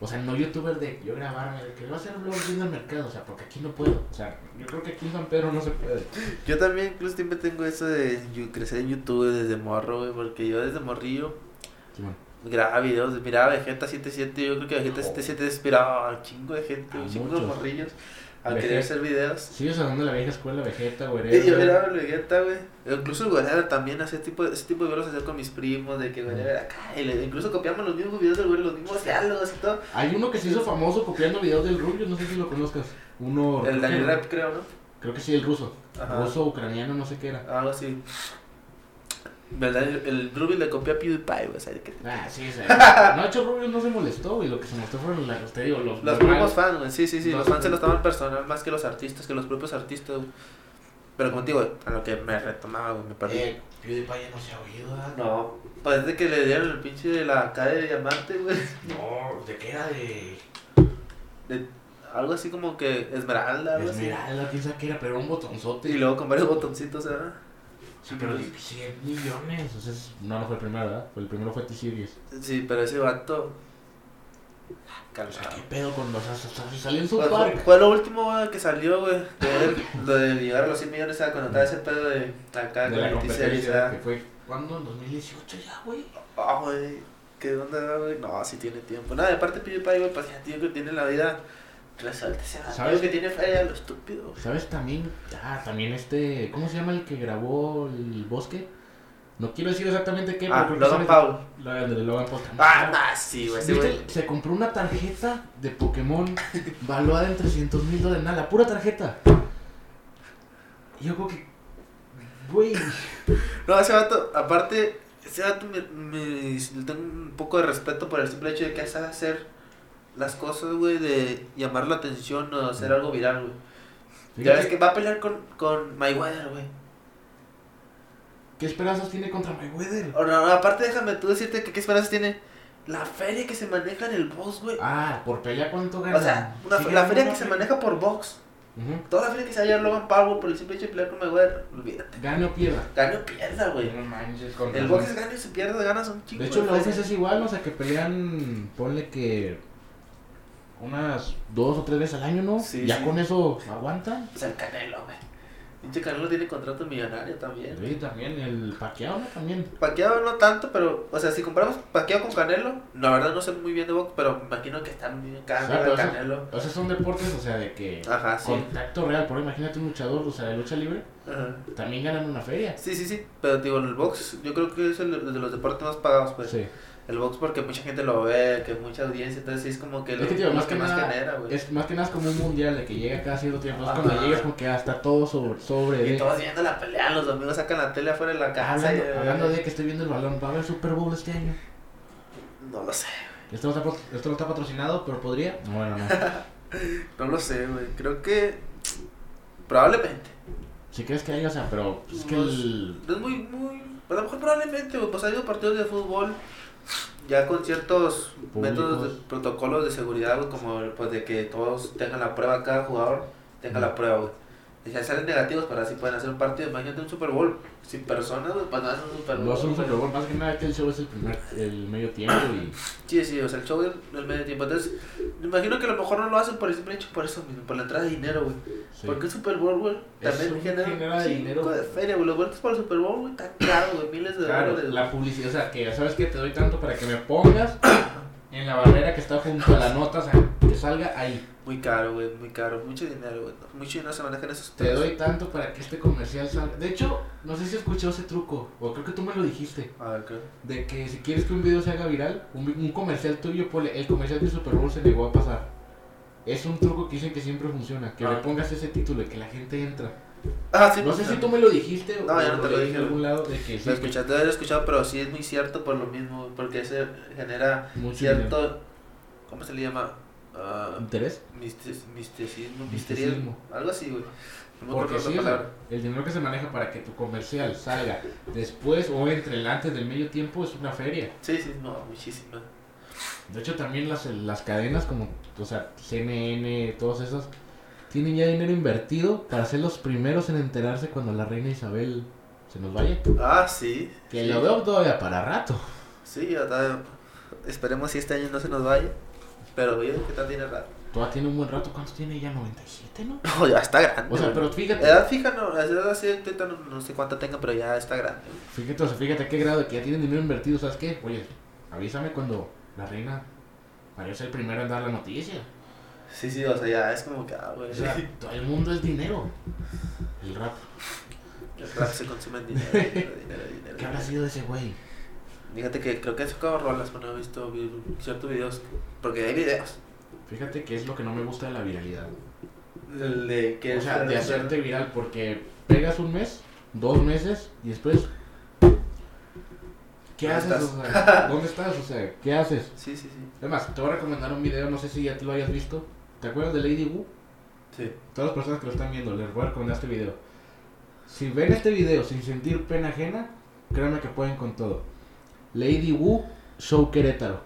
O sea, no youtuber de yo grabarme, de que voy a hacer vlogs viendo el mercado, o sea, porque aquí no puedo. O sea, yo creo que aquí en San Pedro no se puede. Yo también incluso siempre tengo eso de yu- crecer en YouTube desde morro, güey, porque yo desde morrillo Simón. grababa videos, miraba Vegeta 77, yo creo que Vegeta 77 inspiraba a un chingo de gente, A un chingo de morrillos a Vegeta. querer hacer videos. Sigues hablando de la vieja escuela, Vegeta, güey. yo miraba el Vegeta, güey. Incluso el Guerrero también hacía tipo, ese tipo de videos hacía con mis primos, de que Guerrero era acá. Y le- incluso copiamos los mismos videos del güey, los mismos diálogos y todo. Hay uno que se hizo famoso copiando videos del Rubio, no sé si lo conozcas. Uno. El Daniel Rap, creo, ¿no? Creo que sí, el ruso. Ajá. Ruso, ucraniano, no sé qué era. Algo así. ¿Verdad? El, Ruby le copió a PewDiePie, güey. ¿sabes qué? Ah, [laughs] sí, sí. Hecho, Rubio no se molestó, güey. Lo que se molestó fueron las, te digo, los. Los los mal- fans, güey. Sí, sí, sí. Los Los- fans se lo toman personal más que los artistas, que los propios artistas, güey. Pero como te digo, a lo que me retomaba, güey, me perdí. Eh, PewDiePie ya no se ha oído, ¿verdad? No, parece que le dieron el pinche de la calle de diamante, güey. [laughs] No, ¿de qué era? De. De algo así como que esmeralda, algo Esmeralda, quién sabe qué era, pero era un botonzote. Y luego con varios botoncitos, ¿verdad? Sí, pero 100 millones. O sea, es- no, no fue el primero, ¿verdad? El primero fue T-Series. Sí, pero ese vato. O sea. ¿qué pedo con los si salió en su Fue, parque? fue lo último güey, que salió, güey. de Lo de llegar a los 100 millones, ¿sabes? Cuando estaba ese pedo de acá De con T-Series, que fue. ¿Cuándo? En 2018 ya, güey. Ah, güey. ¿Qué onda, güey? No, sí tiene tiempo. Nada, de parte PewDiePie, güey, pues ya tío que tiene la vida resuelta. ese ¿Sabes? que tiene feria, lo estúpido. güey. ¿Sabes también? Ah, también este. ¿Cómo se llama el que grabó el bosque? No quiero decir exactamente qué, Ah, pero Logan Paul. La de Logan Paul. también. Ah, nah, sí, güey. Güey. Se compró una tarjeta de Pokémon valuada en 300 mil dólares. Nada, la pura tarjeta. Y yo creo que. Güey. No, ese vato, aparte, ese vato me, me- le tengo un poco de respeto por el simple hecho de que sabe hacer las cosas, güey, de llamar la atención o hacer algo viral, güey. Ya ves que va a pelear con, con Mayweather, güey. ¿Qué esperanzas tiene contra Mayweather? O no, no, aparte déjame tú decirte que qué esperanzas tiene la feria que se maneja en el box, güey. Ah, por pelea cuánto gana. O sea, una- Sí la feria que se maneja por box. Ujú. Toda la feria que se haya Logan Paul, güey, por el simple hecho de pelear con Mayweather, olvídate. Gane o pierda. Gane o pierda, güey. No manches, con El box es gane y se pierde, ganas un chingo. De hecho, la. UFC es igual, o sea, que pelean, ponle que unas dos o tres veces al año, ¿no? Sí, ya sí. con eso aguantan. Sea, el Canelo, güey. Pinche Canelo tiene contrato millonario también. Sí, también el paqueado, ¿no? También. Paqueado no tanto, pero, o sea, si comparamos Paqueado con Canelo, la verdad no sé muy bien de box, pero me imagino que están bien de eso- Canelo. O sea, son deportes, o sea, de que Ajá, sí. contacto real. Por imagínate un luchador, o sea, de lucha libre, Ajá. también ganan una feria. Sí, sí, sí. Pero digo, en el box, yo creo que es el de los deportes más pagados, pues. Sí. El box porque mucha gente lo ve, que mucha audiencia, entonces sí es como que Es lo, que, tío, lo más que que más nada, genera, güey. Es más que nada es como un mundial de que llega cada cierto tiempo. Es Ajá. cuando llegas como que hasta todo sobre, sobre Y de- todos viendo la pelea, los domingos sacan la tele afuera de la casa. Hablando, y- hablando de que estoy viendo el balón, ¿va a haber Super Bowl este año? No lo sé, Esto no está, esto no está patrocinado, pero podría. No, bueno, no. [laughs] no lo sé, güey. Creo que probablemente. Si crees que hay, o sea, pero es que el... Es muy, muy. A lo mejor probablemente, güey. Pues ha habido partidos de fútbol ya con ciertos Públicos. métodos, de, protocolos de seguridad, güey, como pues de que todos tengan la prueba, cada jugador tenga la prueba, güey. Y si salen negativos, para así pueden hacer un partido. Imagínate un Super Bowl sin personas, güey, pues no hacen un Super Bowl. No es un. Super Bowl, más que nada que el show es el primer, el medio tiempo y... Sí, sí, o sea, el show del, del medio tiempo. Entonces, me imagino que a lo mejor no lo hacen por el simple hecho, por eso mismo, por la entrada de dinero, güey. Sí. Porque el Super Bowl, güey, Es también un genera, genera dinero. de feria, güey. Los boletos para el Super Bowl, güey, están caros, güey, miles de Claro, dólares. la publicidad, o sea, que sabes que te doy tanto para que me pongas en la barrera que está junto a la nota, o sea, que salga ahí. Muy caro, güey, muy caro. Mucho dinero, güey. Mucho dinero se maneja en esos Te doy tanto para que este comercial salga. De hecho, no sé si escuchó ese truco, o creo que tú me lo dijiste, A ver, ¿qué? de que si quieres que un video se haga viral, un, un comercial tuyo, ponle, el comercial de Super Bowl se negó a pasar. Es un truco que dicen que siempre funciona, que Ah. le pongas ese título y que la gente entra. Ah, sí, No sé pues, si tú me lo dijiste o No, ya no te lo dije. en algún lado de que sí, Lo escuchaste, lo he escuchado, pero sí es muy cierto por lo mismo, porque se genera mucho cierto. dinero. ¿Cómo se le llama? Ah, ¿Interés? mistis- misticismo, Misticismo. misterismo, algo así, güey. No Porque sí, el dinero que se maneja para que tu comercial salga después o entre el antes del medio tiempo es una feria. Sí, sí, no, muchísimo. De hecho, también las, las cadenas como, o sea, CNN, todas esas, tienen ya dinero invertido para ser los primeros en enterarse cuando la reina Isabel se nos vaya. Ah, sí. Que sí. lo veo todavía para rato. Sí, ya está. Esperemos si este año no se nos vaya. Pero, oye, ¿qué tal tiene rato? Todavía tiene un buen rato. ¿Cuántos tiene ya? 97, ¿no? [laughs] No, ya está grande. O sea, pero fíjate, Edad fija, no, la edad así, no, no sé cuánta tenga, pero ya está grande. fíjate, o sea, fíjate a qué grado de que ya tienen dinero invertido. ¿Sabes qué? Oye, avísame cuando la reina vaya a ser el primero en dar la noticia. Sí, sí, o sea, ya es como que, ah, güey. O sea, todo el mundo es dinero. El rap. El rap se consume en dinero, dinero, dinero, dinero. ¿Qué habrá sido de ese güey? Fíjate que creo que he sacado rolas, pero no he visto vi- ciertos videos. Porque hay videos. Fíjate que es lo que no me gusta de la viralidad. El de que O sea, es- de hacerte viral porque pegas un mes, dos meses y después... ¿Qué ¿Dónde haces? estás? O sea, [laughs] ¿Dónde estás? O sea, ¿qué haces? Sí, sí, sí. Además, te voy a recomendar un video, no sé si ya te lo hayas visto. ¿Te acuerdas de Lady Wu? Sí. Todas las personas que lo están viendo, les voy a recomendar este video. Si ven este video sin sentir pena ajena, créanme que pueden con todo. Lady Wu, Show Querétaro.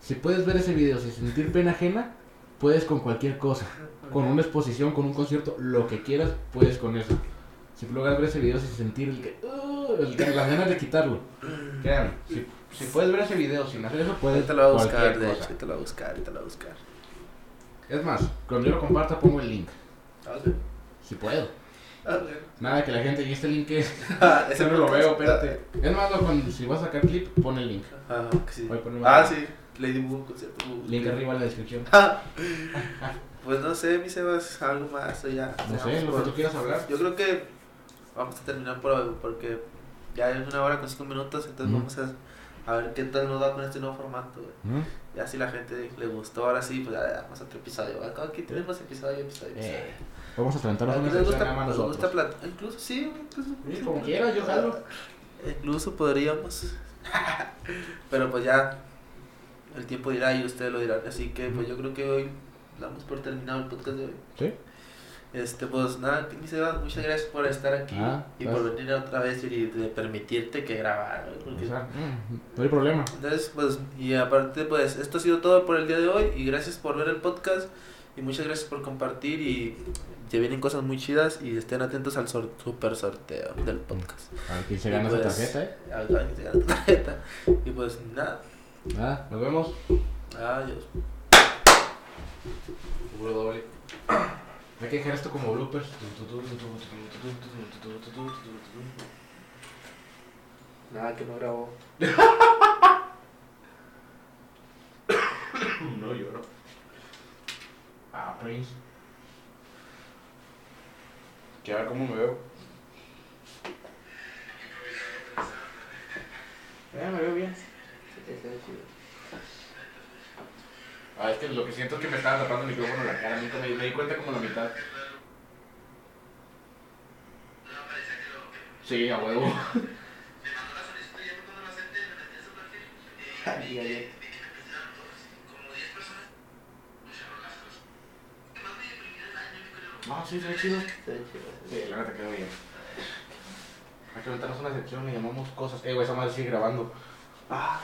Si puedes ver ese video sin sentir pena ajena, puedes con cualquier cosa. Con una exposición, con un concierto, lo que quieras, puedes con eso. Si logras ver ese video sin sentir el que, uh, el que- las ganas de quitarlo. Créanme, si, si puedes ver ese video sin hacer eso, puedes. Ahorita lo voy a buscar, de hecho, ahorita lo voy a buscar, ahorita lo voy a buscar. Es más, cuando yo lo comparta pongo el link. Ah. Si puedo. Nada que la gente, y este link es. [laughs] [laughs] Ah, Ese no lo veo, espérate. Es más, cuando- si vas a sacar clip, pon el link. Ah, sí. A Ah, sí. Ladybug, concierto. Link arriba en la descripción. [laughs] Pues no sé, mi Sebas, algo más o ya. No sé, vamos lo que tú quieras hablar. Yo creo que vamos a terminar por hoy porque ya es una hora con cinco minutos, entonces vamos a, a ver qué tal nos va con este nuevo formato. güey. ¿Mm? Ya si la gente le gustó, ahora sí, pues ya le damos otro episodio. Aquí tenemos episodio, episodio, episodio. Eh, Vamos a tratarnos Aquí una sección gusta, nada más nos gusta nosotros. plat- incluso sí, incluso, Sí, como quieras, yo jalo. Incluso podríamos. [laughs] Pero pues ya el tiempo dirá y ustedes lo dirán. Así que pues yo creo que hoy damos por terminado el podcast de hoy. ¿Sí? Este, pues nada, mi Sebas, muchas gracias por estar aquí Ah, y gracias. por venir otra vez y de permitirte que grabar. ¿no? Porque- O sea, mm, no hay problema. entonces, pues, y aparte, pues, esto ha sido todo por el día de hoy. Y gracias por ver el podcast. Y muchas gracias por compartir. Y ya vienen cosas muy chidas. Y estén atentos al sor- super sorteo del podcast. A ver quién se gana esa pues, tarjeta, ¿eh? a ver quién se gana tarjeta. Y pues, nada. Ah, nos vemos. Adiós. Doble. Hay que dejar esto como bloopers. Nada que no grabó. [coughs] No lloro. Ah, Prince. Que a ver cómo me veo. Eh, me veo bien. Ah, es que lo que siento es que me estaba tapando el micrófono en la cara. Nunca me, me di cuenta como la mitad. Sí, a huevo. [laughs] [laughs] Ah, sí, está chido. Sí, la neta quedó bien. Hay que aventarnos una sección, le llamamos cosas. Eh, güey, esa madre sigue grabando. Ah,